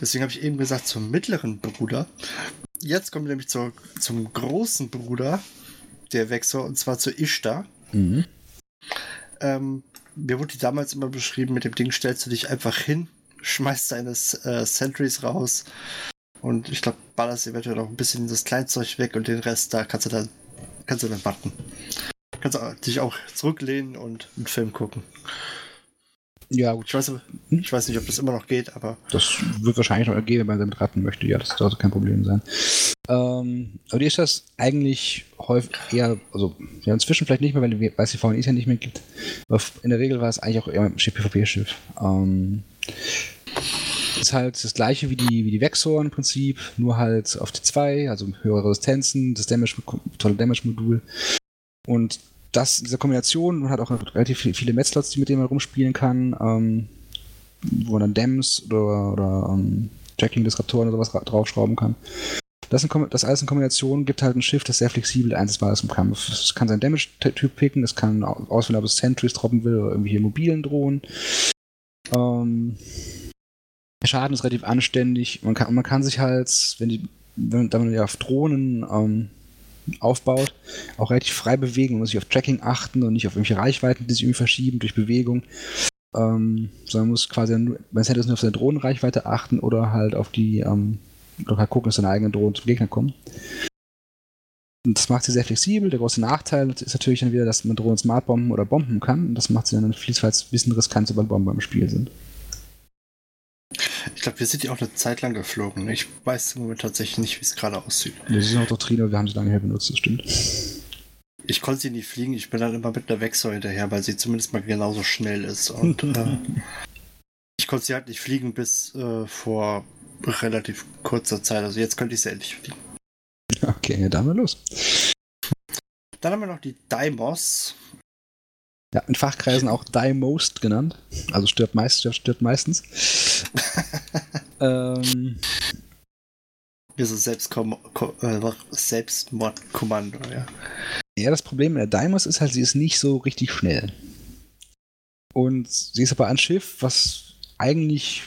deswegen habe ich eben gesagt, zum mittleren Bruder. Jetzt kommen wir nämlich zur, zum großen Bruder der Wechsel, und zwar zu Ishtar. Mhm. Ähm, mir wurde die damals immer beschrieben, mit dem Ding stellst du dich einfach hin, <laughs> schmeißt deine äh, Sentries raus und ich glaube, ballerst eventuell noch ein bisschen das Kleinzeug weg und den Rest, da kannst du dann, kannst du dann warten. Kannst du dich auch zurücklehnen und einen Film gucken. Ja, gut. Ich weiß, ich weiß nicht, ob das immer noch geht, aber. Das wird wahrscheinlich noch gehen, wenn man damit raten möchte. Ja, das sollte kein Problem sein. Ähm, aber die ist das eigentlich häufig eher, also ja, inzwischen vielleicht nicht mehr, weil, weil es die VNIs ja nicht mehr gibt. Aber in der Regel war es eigentlich auch eher ein PvP-Schiff. Ähm, ist halt das gleiche wie die, wie die Vexor im Prinzip, nur halt auf T2, also höhere Resistenzen, das Damage, tolle Damage-Modul. Und das, diese Kombination, man hat auch relativ viele Metzlots, mit denen man rumspielen kann, ähm, wo man dann Dams oder, oder ähm, Tracking-Disruptoren oder sowas draufschrauben kann. Das, in, das, alles in Kombination gibt halt ein Schiff, das sehr flexibel einsetzbar ist im Kampf. Es kann seinen Damage-Typ picken, es kann auswählen, ob es Sentries droppen will oder irgendwie mobilen Drohnen. Ähm, der Schaden ist relativ anständig. Man kann, man kann sich halt, wenn die, wenn, man ja auf Drohnen ähm, aufbaut, auch relativ frei bewegen. Man muss sich auf Tracking achten und nicht auf irgendwelche Reichweiten, die sich irgendwie verschieben durch Bewegung. Ähm, sondern muss quasi, man hätte nur auf seine Drohnenreichweite achten oder halt auf die, ähm, oder halt gucken, dass seine eigenen Drohnen zum Gegner kommen. Und das macht sie sehr flexibel. Der große Nachteil ist natürlich dann wieder, dass man Drohnen smart bomben oder bomben kann. Und das macht sie dann vielfach ein bisschen riskant, sobald Bomben im Spiel sind. Ich glaube, wir sind ja auch eine Zeit lang geflogen. Ich weiß im Moment tatsächlich nicht, wie es gerade aussieht. Das ist auch Doktrine, wir haben sie lange her benutzt, das stimmt. Ich konnte sie nie fliegen, ich bin dann immer mit einer Wechsel hinterher, weil sie zumindest mal genauso schnell ist. Und <laughs> äh, ich konnte sie halt nicht fliegen bis äh, vor relativ kurzer Zeit. Also jetzt könnte ich sie endlich fliegen. Okay, dann mal los. Dann haben wir noch die Daimos. Ja, in Fachkreisen auch Die Most genannt. Also stirbt, meist, stirbt, stirbt meistens. <laughs> ähm, Wie so Selbstkom äh, Selbstmordkommando, ja. Ja, das Problem mit der Daimos ist halt, sie ist nicht so richtig schnell. Und sie ist aber ein Schiff, was eigentlich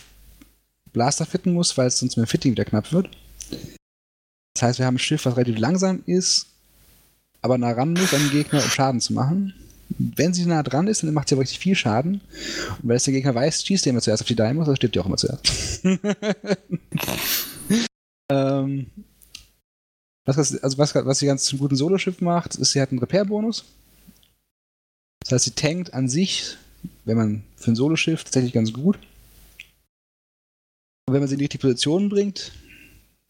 Blaster fitten muss, weil es sonst mit dem Fitting wieder knapp wird. Das heißt, wir haben ein Schiff, was relativ langsam ist, aber nah ran muss an den Gegner, um Schaden zu machen wenn sie nah dran ist, dann macht sie aber richtig viel Schaden. Und weil es der Gegner weiß, schießt er immer zuerst auf die Diamonds, dann stirbt die auch immer zuerst. <laughs> ähm, was, also was, was sie ganz zum guten Solo-Schiff macht, ist, sie hat einen Repair-Bonus. Das heißt, sie tankt an sich, wenn man für ein Solo-Schiff tatsächlich ganz gut. Und wenn man sie in die richtige Position bringt,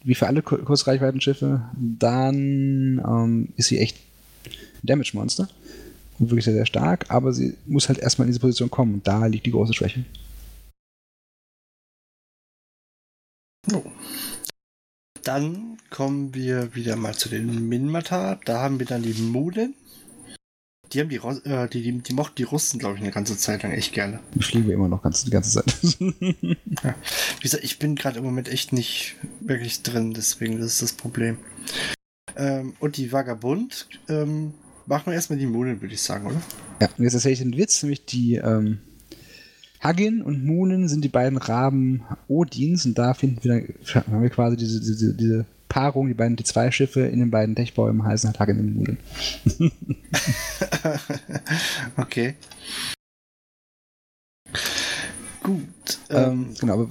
wie für alle Kurzreichweiten-Schiffe, dann ähm, ist sie echt ein Damage-Monster wirklich sehr, sehr stark, aber sie muss halt erstmal in diese Position kommen und da liegt die große Schwäche. Oh. Dann kommen wir wieder mal zu den Minmata. Da haben wir dann die Mulen. Die haben die, äh, die, die, die mochten die Russen, glaube ich, eine ganze Zeit lang echt gerne. Fliegen wir immer noch ganz, die ganze Zeit. <laughs> ja. Wie gesagt, ich bin gerade im Moment echt nicht wirklich drin, deswegen das ist das Problem. Ähm, und die Vagabund, ähm, machen wir erstmal die Munen, würde ich sagen, oder? Ja, und jetzt erzähle ich den Witz, nämlich die ähm, Hagin und Munen sind die beiden Raben Odins und da finden wir, haben wir quasi diese, diese, diese Paarung, die beiden, die zwei Schiffe in den beiden Dechbäumen heißen halt Hagin und Munen. <laughs> okay. Gut. Ähm, ähm, genau, aber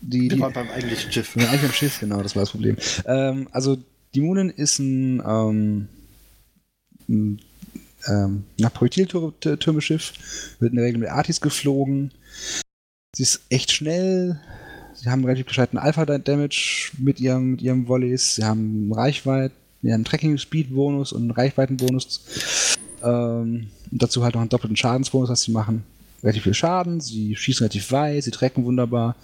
die. Wir waren beim eigentlichen Schiff. Ja, eigentlich beim Schiff, genau, das war das Problem. Ähm, also, die Munen ist ein ähm, ein ähm, Projektiltürmeschiff, wird in der Regel mit Artis geflogen. Sie ist echt schnell. Sie haben relativ gescheiten Alpha-Damage mit ihrem, mit ihrem Volleys. Sie haben Reichweite, einen Tracking-Speed-Bonus und einen Reichweitenbonus. Ähm, dazu halt noch einen doppelten Schadensbonus, was sie machen. relativ viel Schaden, sie schießen relativ weit, sie trecken wunderbar,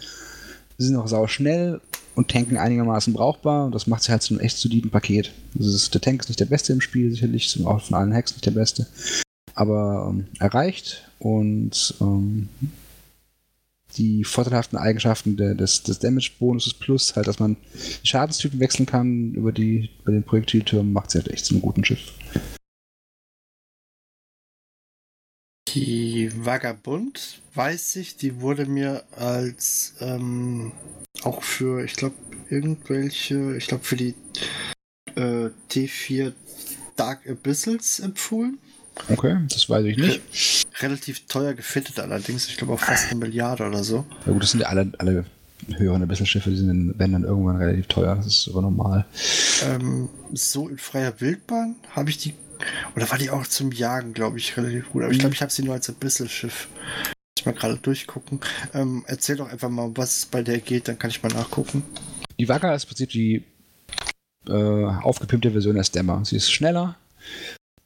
sie sind auch sau schnell und tanken einigermaßen brauchbar und das macht sie halt zu einem echt soliden Paket. Also ist, der Tank ist nicht der beste im Spiel, sicherlich, auch von allen Hacks nicht der beste, aber ähm, erreicht und ähm, die vorteilhaften Eigenschaften der, des, des Damage-Bonuses plus halt, dass man Schadenstypen wechseln kann über, die, über den Projektilturm, macht sie halt echt zu einem guten Schiff. Die Vagabund, weiß ich, die wurde mir als ähm, auch für, ich glaube, irgendwelche, ich glaube, für die äh, T4 Dark Abyssals empfohlen. Okay, das weiß ich nicht. Relativ teuer gefittet allerdings, ich glaube auch fast eine Milliarde oder so. Ja gut, das sind ja alle, alle höheren Abyssal-Schiffe, die sind, werden dann irgendwann relativ teuer, das ist aber normal. Ähm, so in freier Wildbahn habe ich die oder war die auch zum Jagen, glaube ich, relativ gut. Aber ich glaube, ich habe sie nur als Abyssal-Schiff. Ich mal gerade durchgucken. Ähm, erzähl doch einfach mal, was es bei der geht, dann kann ich mal nachgucken. Die Wagga ist im Prinzip die äh, aufgepimpte Version der Stemmer. Sie ist schneller,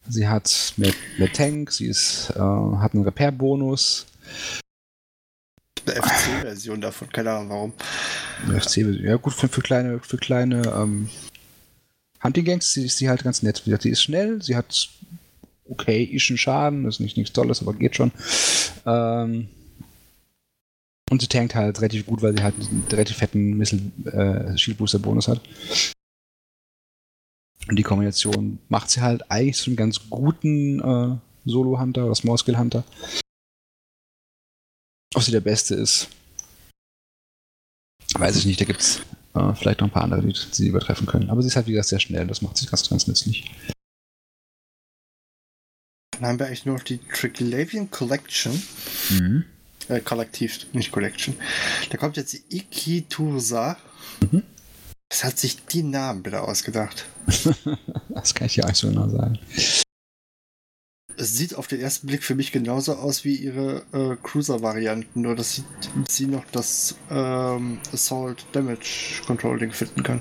sie hat mehr, mehr Tank, sie ist, äh, hat einen Repair-Bonus. Eine FC-Version davon, keine Ahnung warum. Eine FC-Version, ja gut, für, für kleine, für kleine ähm, Hunting Gangs ist sie halt ganz nett. Sie ist schnell, sie hat okay, ischen Schaden, ist nicht nichts Tolles, aber geht schon. Ähm, und sie tankt halt relativ gut, weil sie halt einen relativ fetten Missile äh, Shield Booster Bonus hat. Und die Kombination macht sie halt eigentlich zu einem ganz guten äh, Solo Hunter oder Small Skill Hunter. Ob sie der beste ist, weiß ich nicht. Da gibt es äh, vielleicht noch ein paar andere, die sie übertreffen können. Aber sie ist halt, wie gesagt, sehr schnell. Das macht sie ganz, ganz nützlich. Dann haben wir eigentlich nur noch die Triglavian Collection. Mhm. Äh, Kollektiv, nicht Collection. Da kommt jetzt die Ikitursa. Mhm. Was hat sich die Namen bitte ausgedacht? <laughs> das kann ich ja auch so genau sagen. Es sieht auf den ersten Blick für mich genauso aus wie ihre äh, Cruiser-Varianten, nur dass sie, sie noch das ähm, Assault Damage Controlling finden kann.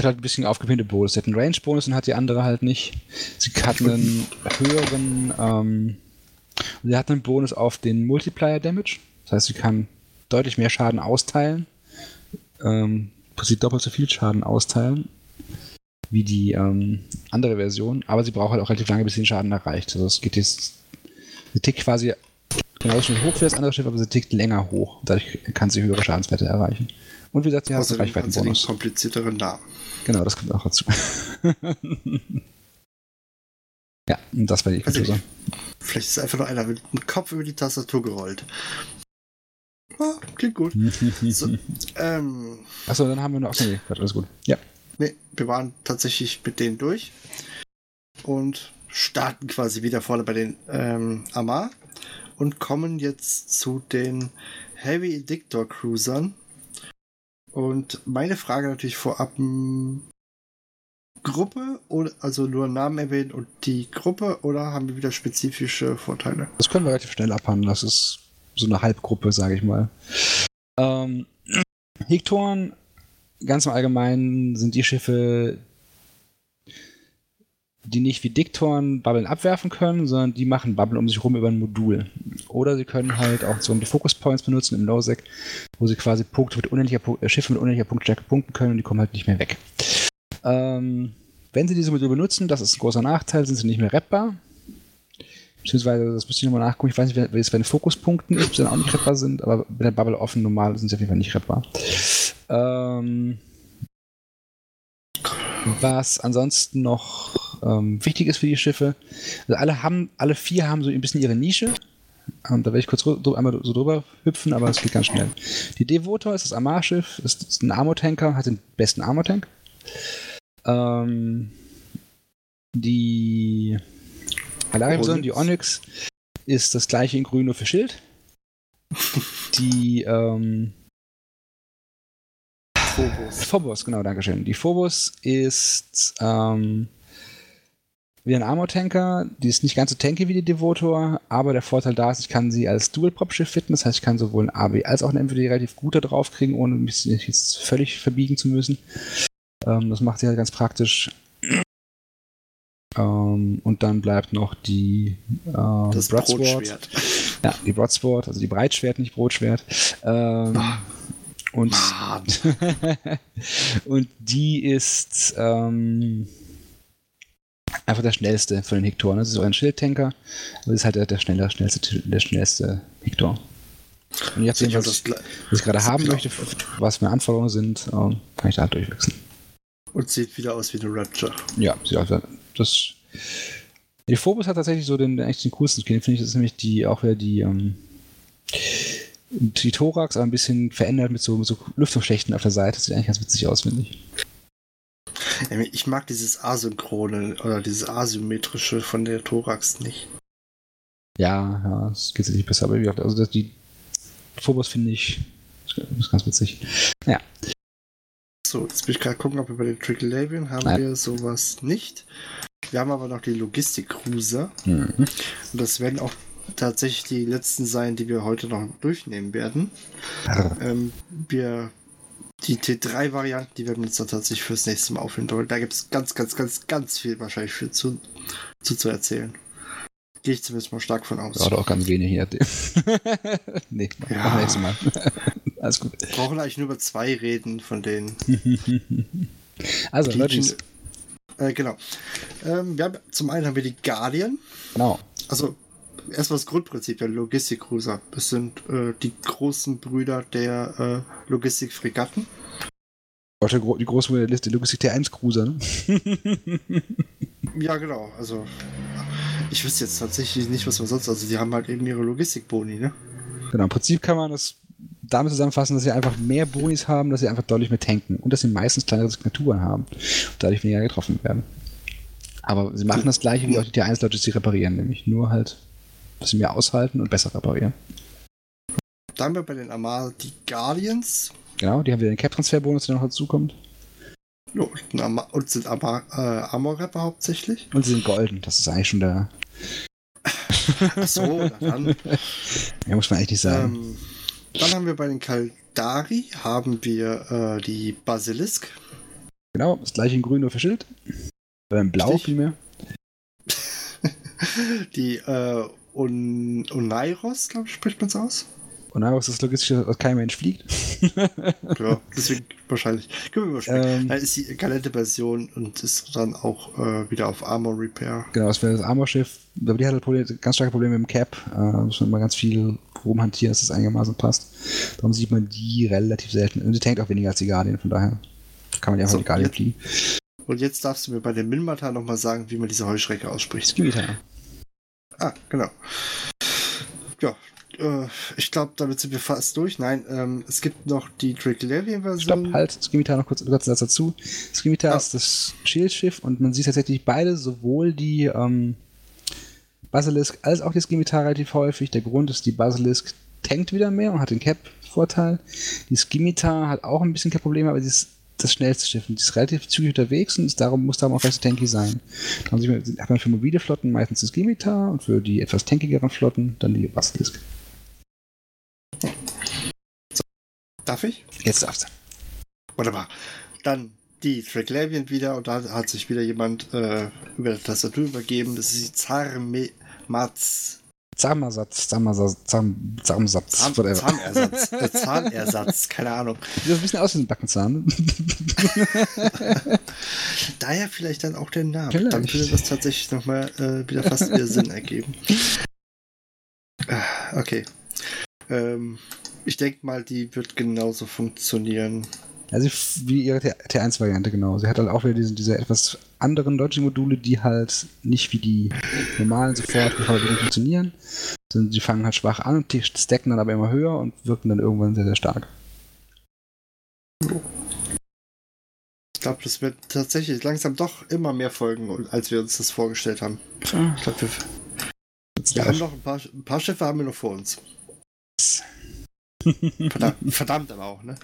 Hat halt ein bisschen aufgepinnte Bonus. Sie hat einen Range-Bonus und hat die andere halt nicht. Sie hat einen höheren. Ähm, sie hat einen Bonus auf den Multiplier Damage. Das heißt, sie kann deutlich mehr Schaden austeilen. Ähm, sie doppelt so viel Schaden austeilen wie die ähm, andere Version, aber sie braucht halt auch relativ lange, bis sie den Schaden erreicht. Also es geht jetzt, sie tickt quasi genauso schnell hoch wie das andere Schiff, aber sie tickt länger hoch. Dadurch kann sie höhere Schadenswerte erreichen. Und wie gesagt, sie hat einen Reichweitenbonus. komplizierteren Namen. Genau, das kommt auch dazu. <laughs> ja, und das war die also ich, Vielleicht ist einfach nur einer mit dem Kopf über die Tastatur gerollt. Ah, klingt gut. <laughs> so, ähm, Achso, dann haben wir noch. Achso, nee, alles gut. Ja. Nee, wir waren tatsächlich mit denen durch und starten quasi wieder vorne bei den ähm, Amar und kommen jetzt zu den Heavy Addictor Cruisern. Und meine Frage natürlich vorab: Gruppe oder also nur Namen erwähnen und die Gruppe oder haben wir wieder spezifische Vorteile? Das können wir relativ schnell abhandeln. Das ist so eine Halbgruppe, sage ich mal. Ähm, <clears throat> Hektoren ganz im Allgemeinen sind die Schiffe, die nicht wie Diktoren Bubbeln abwerfen können, sondern die machen Bubble um sich rum über ein Modul. Oder sie können halt auch so die Focus Points benutzen im Lowsec, wo sie quasi Punkte mit unendlicher äh, Schiffe mit unendlicher Punktstärke punkten können und die kommen halt nicht mehr weg. Ähm, wenn sie diese Module benutzen, das ist ein großer Nachteil, sind sie nicht mehr reppbar. Beziehungsweise, das müsste ich nochmal nachgucken, ich weiß nicht, wie es bei den Fokuspunkten ist, ob sie dann auch nicht reppbar sind, aber mit der Bubble offen normal sind sie auf jeden Fall nicht reppbar. Ähm, was ansonsten noch ähm, wichtig ist für die Schiffe, also alle haben, alle vier haben so ein bisschen ihre Nische. Ähm, da werde ich kurz einmal so drüber hüpfen, aber es geht ganz schnell. Die Devotor ist das Amar-Schiff, ist, ist ein Armor-Tanker, hat den besten Armor-Tank. Ähm, die Alarium, die Onyx, ist das gleiche in grün nur für Schild. <laughs> Die ähm, Phobos. Phobos, genau, danke schön. Die Phobos ist ähm, wie ein Armor-Tanker. Die ist nicht ganz so tanky wie die Devotor, aber der Vorteil da ist, ich kann sie als Dual-Prop-Schiff fitten. Das heißt, ich kann sowohl ein AB als auch ein MVD relativ gut da drauf kriegen, ohne mich jetzt völlig verbiegen zu müssen. Ähm, das macht sie halt ganz praktisch. Ähm, und dann bleibt noch die äh, Das Broadsword. Brotschwert. Ja, die Broadsword, also die Breitschwert, nicht Brotschwert. Ähm, und, Mann. <laughs> und die ist ähm, einfach der schnellste von den Hektoren. Das ist auch ein Schildtanker, aber das ist halt der, der, schneller, schnellste, der schnellste Hektor. Und je nachdem, Ich hab was, das was ich gerade haben möchte, was meine Anforderungen sind, ähm, kann ich da halt durchwechseln. Und sieht wieder aus wie eine Rapture. Ja, sieht aus wie- das. Die Phobos hat tatsächlich so den, eigentlich den coolsten Skin, finde ich. Das ist nämlich die, auch wieder die, ähm, die Thorax, aber ein bisschen verändert mit so, mit so Lüftungsschächten auf der Seite. Das sieht eigentlich ganz witzig aus, finde ich. Ich mag dieses Asynchrone oder dieses Asymmetrische von der Thorax nicht. Ja, ja, es geht sich nicht besser, aber wie gesagt, also das, die Phobos finde ich, ist ganz witzig. Ja, So, jetzt will ich gerade gucken, ob wir bei den Tricklevian haben Nein. wir sowas nicht. Wir haben aber noch die Logistik-Cruiser. mhm. Und das werden auch tatsächlich die letzten sein, die wir heute noch durchnehmen werden. Ähm, wir die T3-Varianten, die werden wir uns dann tatsächlich fürs nächste Mal aufhören. Da gibt es ganz, ganz, ganz, ganz viel wahrscheinlich für zu, zu, zu erzählen. Gehe ich zumindest mal stark von aus. Oder auch ganz wenig, je nachdem. <laughs> nee, Ja. machen wir nächstes Mal. <laughs> Alles gut. Wir brauchen eigentlich nur über zwei reden von denen. <laughs> Also, Leute, Äh, genau. Ähm, wir haben, zum einen haben wir die Guardian. genau. Also erstmal das Grundprinzip der Logistik-Cruiser. Das sind äh, die großen Brüder der äh, Logistik-Fregatten. Die große Liste Logistik T1 Cruiser, ne? Ja, genau. Also ich wüsste jetzt tatsächlich nicht, was man sonst. Also die haben halt eben ihre Logistik-Boni, ne? Genau, im Prinzip kann man das damit zusammenfassen, dass sie einfach mehr Bonis haben, dass sie einfach deutlich mehr tanken und dass sie meistens kleinere Signaturen haben und dadurch weniger getroffen werden. Aber sie machen das gleiche wie auch die T1-Leute, die reparieren, nämlich nur halt, dass sie mehr aushalten und besser reparieren. Da haben wir bei den Amal die Guardians. Genau, die haben wieder den Cap-Transfer-Bonus, der noch dazukommt. Und, und sind Ama äh, Amor-Rapper hauptsächlich. Und sie sind golden, das ist eigentlich schon der. Achso, dann. <laughs> Ja, muss man eigentlich nicht sagen. ähm, dann haben wir bei den Kaldari haben wir äh, die Basilisk. genau, das gleiche in grün, nur für Schild. Oder in blau Richtig. vielmehr. <laughs> Die äh, Un Unairos, glaube ich, spricht man es aus. Und dann ist das Logistische, was kein Mensch fliegt. <laughs> Ja, deswegen wahrscheinlich. Können wir überspringen. Ähm, Da ist die Galette-Version und ist dann auch äh, wieder auf Armor Repair. Genau, das wäre das Armorschiff. Aber die hat halt ganz starke Probleme mit dem Cap. Äh, da muss man immer ganz viel rumhantieren, dass das einigermaßen passt. Darum sieht man die relativ selten. Und die tankt auch weniger als die Guardian, von daher kann man die einfach So, mit die Guardian jetzt- fliegen. Und jetzt darfst du mir bei dem Minmata nochmal sagen, wie man diese Heuschrecke ausspricht. Skimitar. Ah, genau. Ja, äh, ich glaube, damit sind wir fast durch. Nein, ähm, es gibt noch die Drake-Levian-Version. Stopp, halt, Skimitar noch kurz, kurz Satz dazu. Skimitar Ah. ist das Schildschiff und man sieht tatsächlich beide, sowohl die ähm, Basilisk als auch die Skimitar relativ häufig. Der Grund ist, die Basilisk tankt wieder mehr und hat den Cap-Vorteil. Die Skimitar hat auch ein bisschen Cap-Probleme, aber sie ist das schnellste Schiff und sie ist relativ zügig unterwegs und ist darum, muss darum auch recht tanky sein. Dann hat man für mobile Flotten meistens die Skimitar und für die etwas tankigeren Flotten dann die Basilisk. Darf ich? Jetzt darfst du. Wunderbar. Dann die Drake-Levian wieder und da hat sich wieder jemand äh, über die Tastatur übergeben. Das ist die Zarme Matz. Zahmersatz, Zahmersatz, Zahm, Zahmsatz, Zahn, whatever. Zahnersatz. <laughs> äh, Zahnersatz, keine Ahnung. Sieht das ein bisschen aus wie ein Backenzahn. <laughs> Daher vielleicht dann auch der Name. Vielleicht. Dann würde das tatsächlich nochmal äh, wieder fast wieder Sinn ergeben. <laughs> Ah, Okay. Ähm, ich denke mal, die wird genauso funktionieren. Also wie ihre T- T1-Variante, genau. Sie hat halt auch wieder diese, diese etwas anderen Dodging-Module, die halt nicht wie die normalen sofort funktionieren. Sondern die fangen halt schwach an und die stacken dann aber immer höher und wirken dann irgendwann sehr, sehr stark. Ich glaube, das wird tatsächlich langsam doch immer mehr folgen, als wir uns das vorgestellt haben. Ich glaube, wir, wir haben noch ein paar, ein paar Schiffe haben wir noch vor uns. Verdammt, <laughs> verdammt aber auch, ne?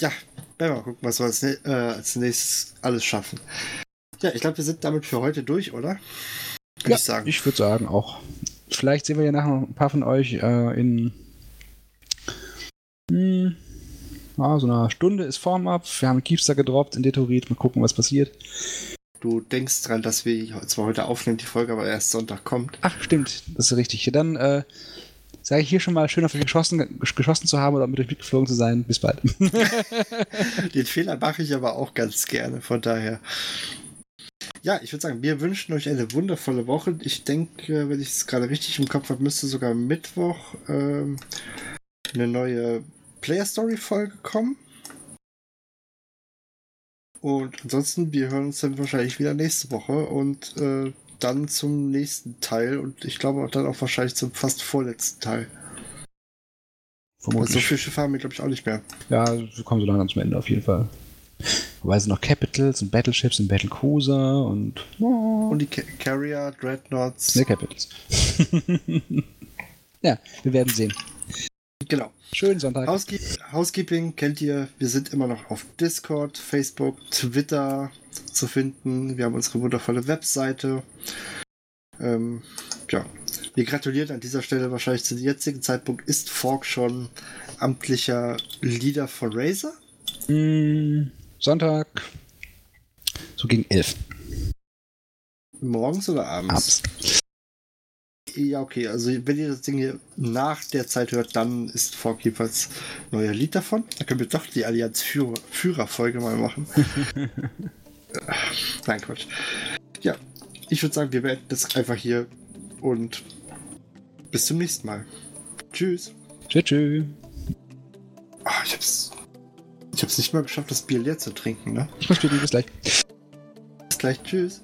Ja, werden wir mal gucken, was wir als, äh, als nächstes alles schaffen. Ja, ich glaube, wir sind damit für heute durch, oder? Würde Ja, ich sagen. ich würde sagen auch. Vielleicht sehen wir ja nachher noch ein paar von euch äh, in hm, ja, so einer Stunde ist Form ab. Wir haben Keepster gedroppt in Detorit. Mal gucken, was passiert. du denkst dran, dass wir zwar heute aufnehmen, die Folge aber erst Sonntag kommt. Ach, stimmt, das ist richtig. Dann äh, sage ich hier schon mal, schön auf euch geschossen, geschossen zu haben oder mit euch mitgeflogen zu sein. Bis bald. <laughs> Den Fehler mache ich aber auch ganz gerne, von daher. Ja, ich würde sagen, wir wünschen euch eine wundervolle Woche. Ich denke, wenn ich es gerade richtig im Kopf habe, müsste sogar Mittwoch ähm, eine neue Player Story Folge kommen. Und ansonsten, wir hören uns dann wahrscheinlich wieder nächste Woche und äh, dann zum nächsten Teil und ich glaube auch dann auch wahrscheinlich zum fast vorletzten Teil. Vermutlich. Also so viele Schiffe haben wir, glaube ich, auch nicht mehr. Ja, wir kommen so langsam zum Ende auf jeden Fall. Wobei sind noch Capitals und Battleships und Battlecruiser und. Oh. Und die Ca Carrier, Dreadnoughts. Ne, Capitals. <laughs> ja, wir werden sehen. Genau. Schönen Sonntag. Housekeep Housekeeping kennt ihr. Wir sind immer noch auf Discord, Facebook, Twitter zu finden. Wir haben unsere wundervolle Webseite. Ähm, ja, wir gratulieren an dieser Stelle wahrscheinlich zu dem jetzigen Zeitpunkt. Ist Fork schon amtlicher Leader von Razer? Mm, Sonntag. So gegen elf. Morgens oder abends? Abends. Ja, okay. Also wenn ihr das Ding hier nach der Zeit hört, dann ist Fork jeweils neuer Lied davon. Da können wir doch die Allianz-Führer-Folge mal machen. <laughs> Nein, Quatsch. Ja, ich würde sagen, wir beenden das einfach hier und bis zum nächsten Mal. Tschüss. Tschüss. tschüss. Oh, ich hab's. Ich hab's nicht mal geschafft, das Bier leer zu trinken, ne? Ich verstehe bis gleich. Bis gleich. Tschüss.